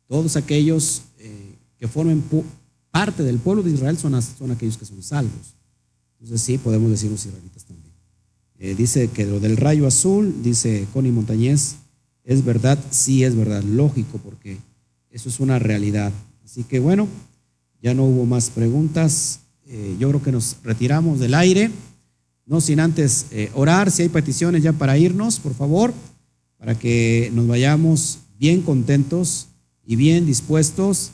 Todos aquellos eh, que formen parte del pueblo de Israel son, son aquellos que son salvos. Entonces sí, podemos decir los israelitas también. Eh, dice que lo del rayo azul, dice Connie Montañez, es verdad, sí es verdad, lógico, porque eso es una realidad. Así que bueno, ya no hubo más preguntas. Eh, yo creo que nos retiramos del aire, no sin antes eh, orar, si hay peticiones ya para irnos, por favor, para que nos vayamos bien contentos y bien dispuestos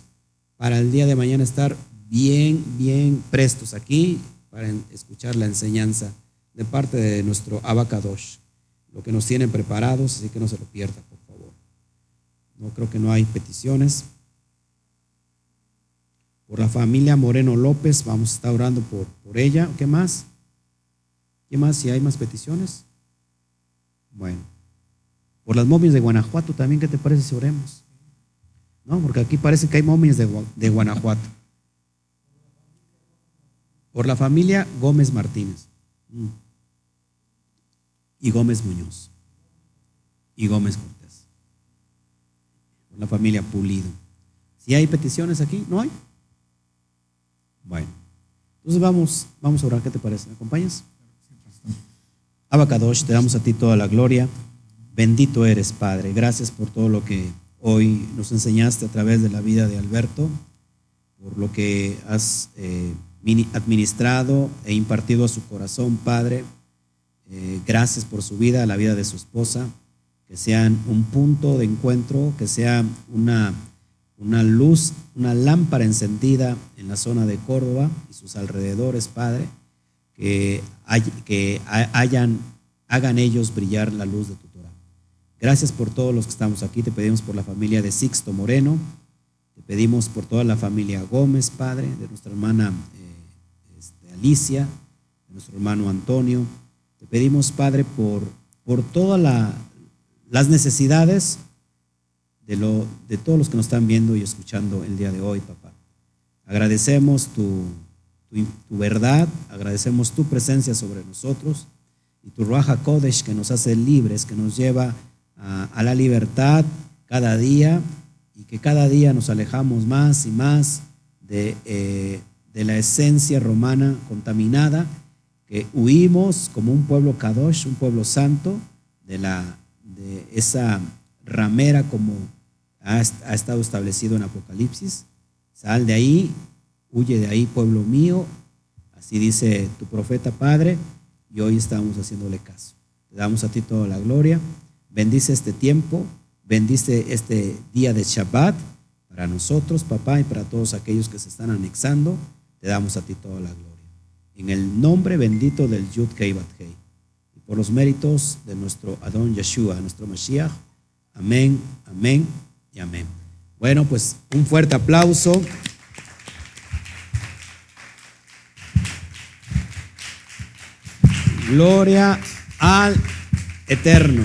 para el día de mañana estar bien, bien prestos aquí para escuchar la enseñanza de parte de nuestro Abacadosh, lo que nos tienen preparados, así que no se lo pierda, por favor. No creo que no hay peticiones. Por la familia Moreno López, vamos a estar orando por, por ella. ¿Qué más? ¿Qué más? Si hay más peticiones. Bueno. Por las momias de Guanajuato también, ¿qué te parece si oremos? ¿no? Porque aquí parece que hay momias de, Guanajuato. Por la familia Gómez Martínez. Mm. Y Gómez Muñoz. Y Gómez Cortés. Por la familia Pulido. Si hay peticiones aquí, ¿no hay? Bueno. Entonces vamos, vamos a orar. ¿Qué te parece? ¿Me acompañas? Abacadosh, te damos a ti toda la gloria. Bendito eres, Padre. Gracias por todo lo que Hoy nos enseñaste a través de la vida de Alberto por lo que has eh, administrado e impartido a su corazón, Padre. Eh, gracias por su vida, la vida de su esposa, que sean un punto de encuentro, que sea una, una luz, una lámpara encendida en la zona de Córdoba y sus alrededores, Padre, que, que hayan, hagan ellos brillar la luz de tu Torah. Gracias por todos los que estamos aquí, te pedimos por la familia de Sixto Moreno, te pedimos por toda la familia Gómez, Padre, de nuestra hermana eh, este, Alicia, de nuestro hermano Antonio. Te pedimos, Padre, por, por todas las necesidades de, lo, de todos los que nos están viendo y escuchando el día de hoy, papá. Agradecemos tu, tu, verdad, agradecemos tu presencia sobre nosotros y tu Ruaja Kodesh que nos hace libres, que nos lleva a, a la libertad cada día y que cada día nos alejamos más y más de, eh, de la esencia romana contaminada, que huimos como un pueblo kadosh, un pueblo santo, de, la, de esa ramera como ha, estado establecido en Apocalipsis. Sal de ahí, huye de ahí, pueblo mío, así dice tu profeta Padre, y hoy estamos haciéndole caso. Te damos a ti toda la gloria. Bendice este tiempo Bendice este día de Shabbat para nosotros, papá, y para todos aquellos que se están anexando. Te damos a ti toda la gloria. En el nombre bendito del Yud Kei Hei. Y por los méritos de nuestro Adón Yeshua, nuestro Mashiach. Amén, amén y amén. Bueno, pues un fuerte aplauso. Gloria al Eterno.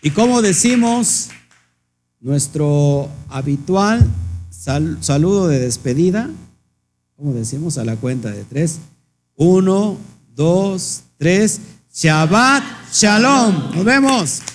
Y como decimos, nuestro habitual saludo de despedida, como decimos a la cuenta de tres, uno, dos, tres, Shabbat Shalom. Nos vemos.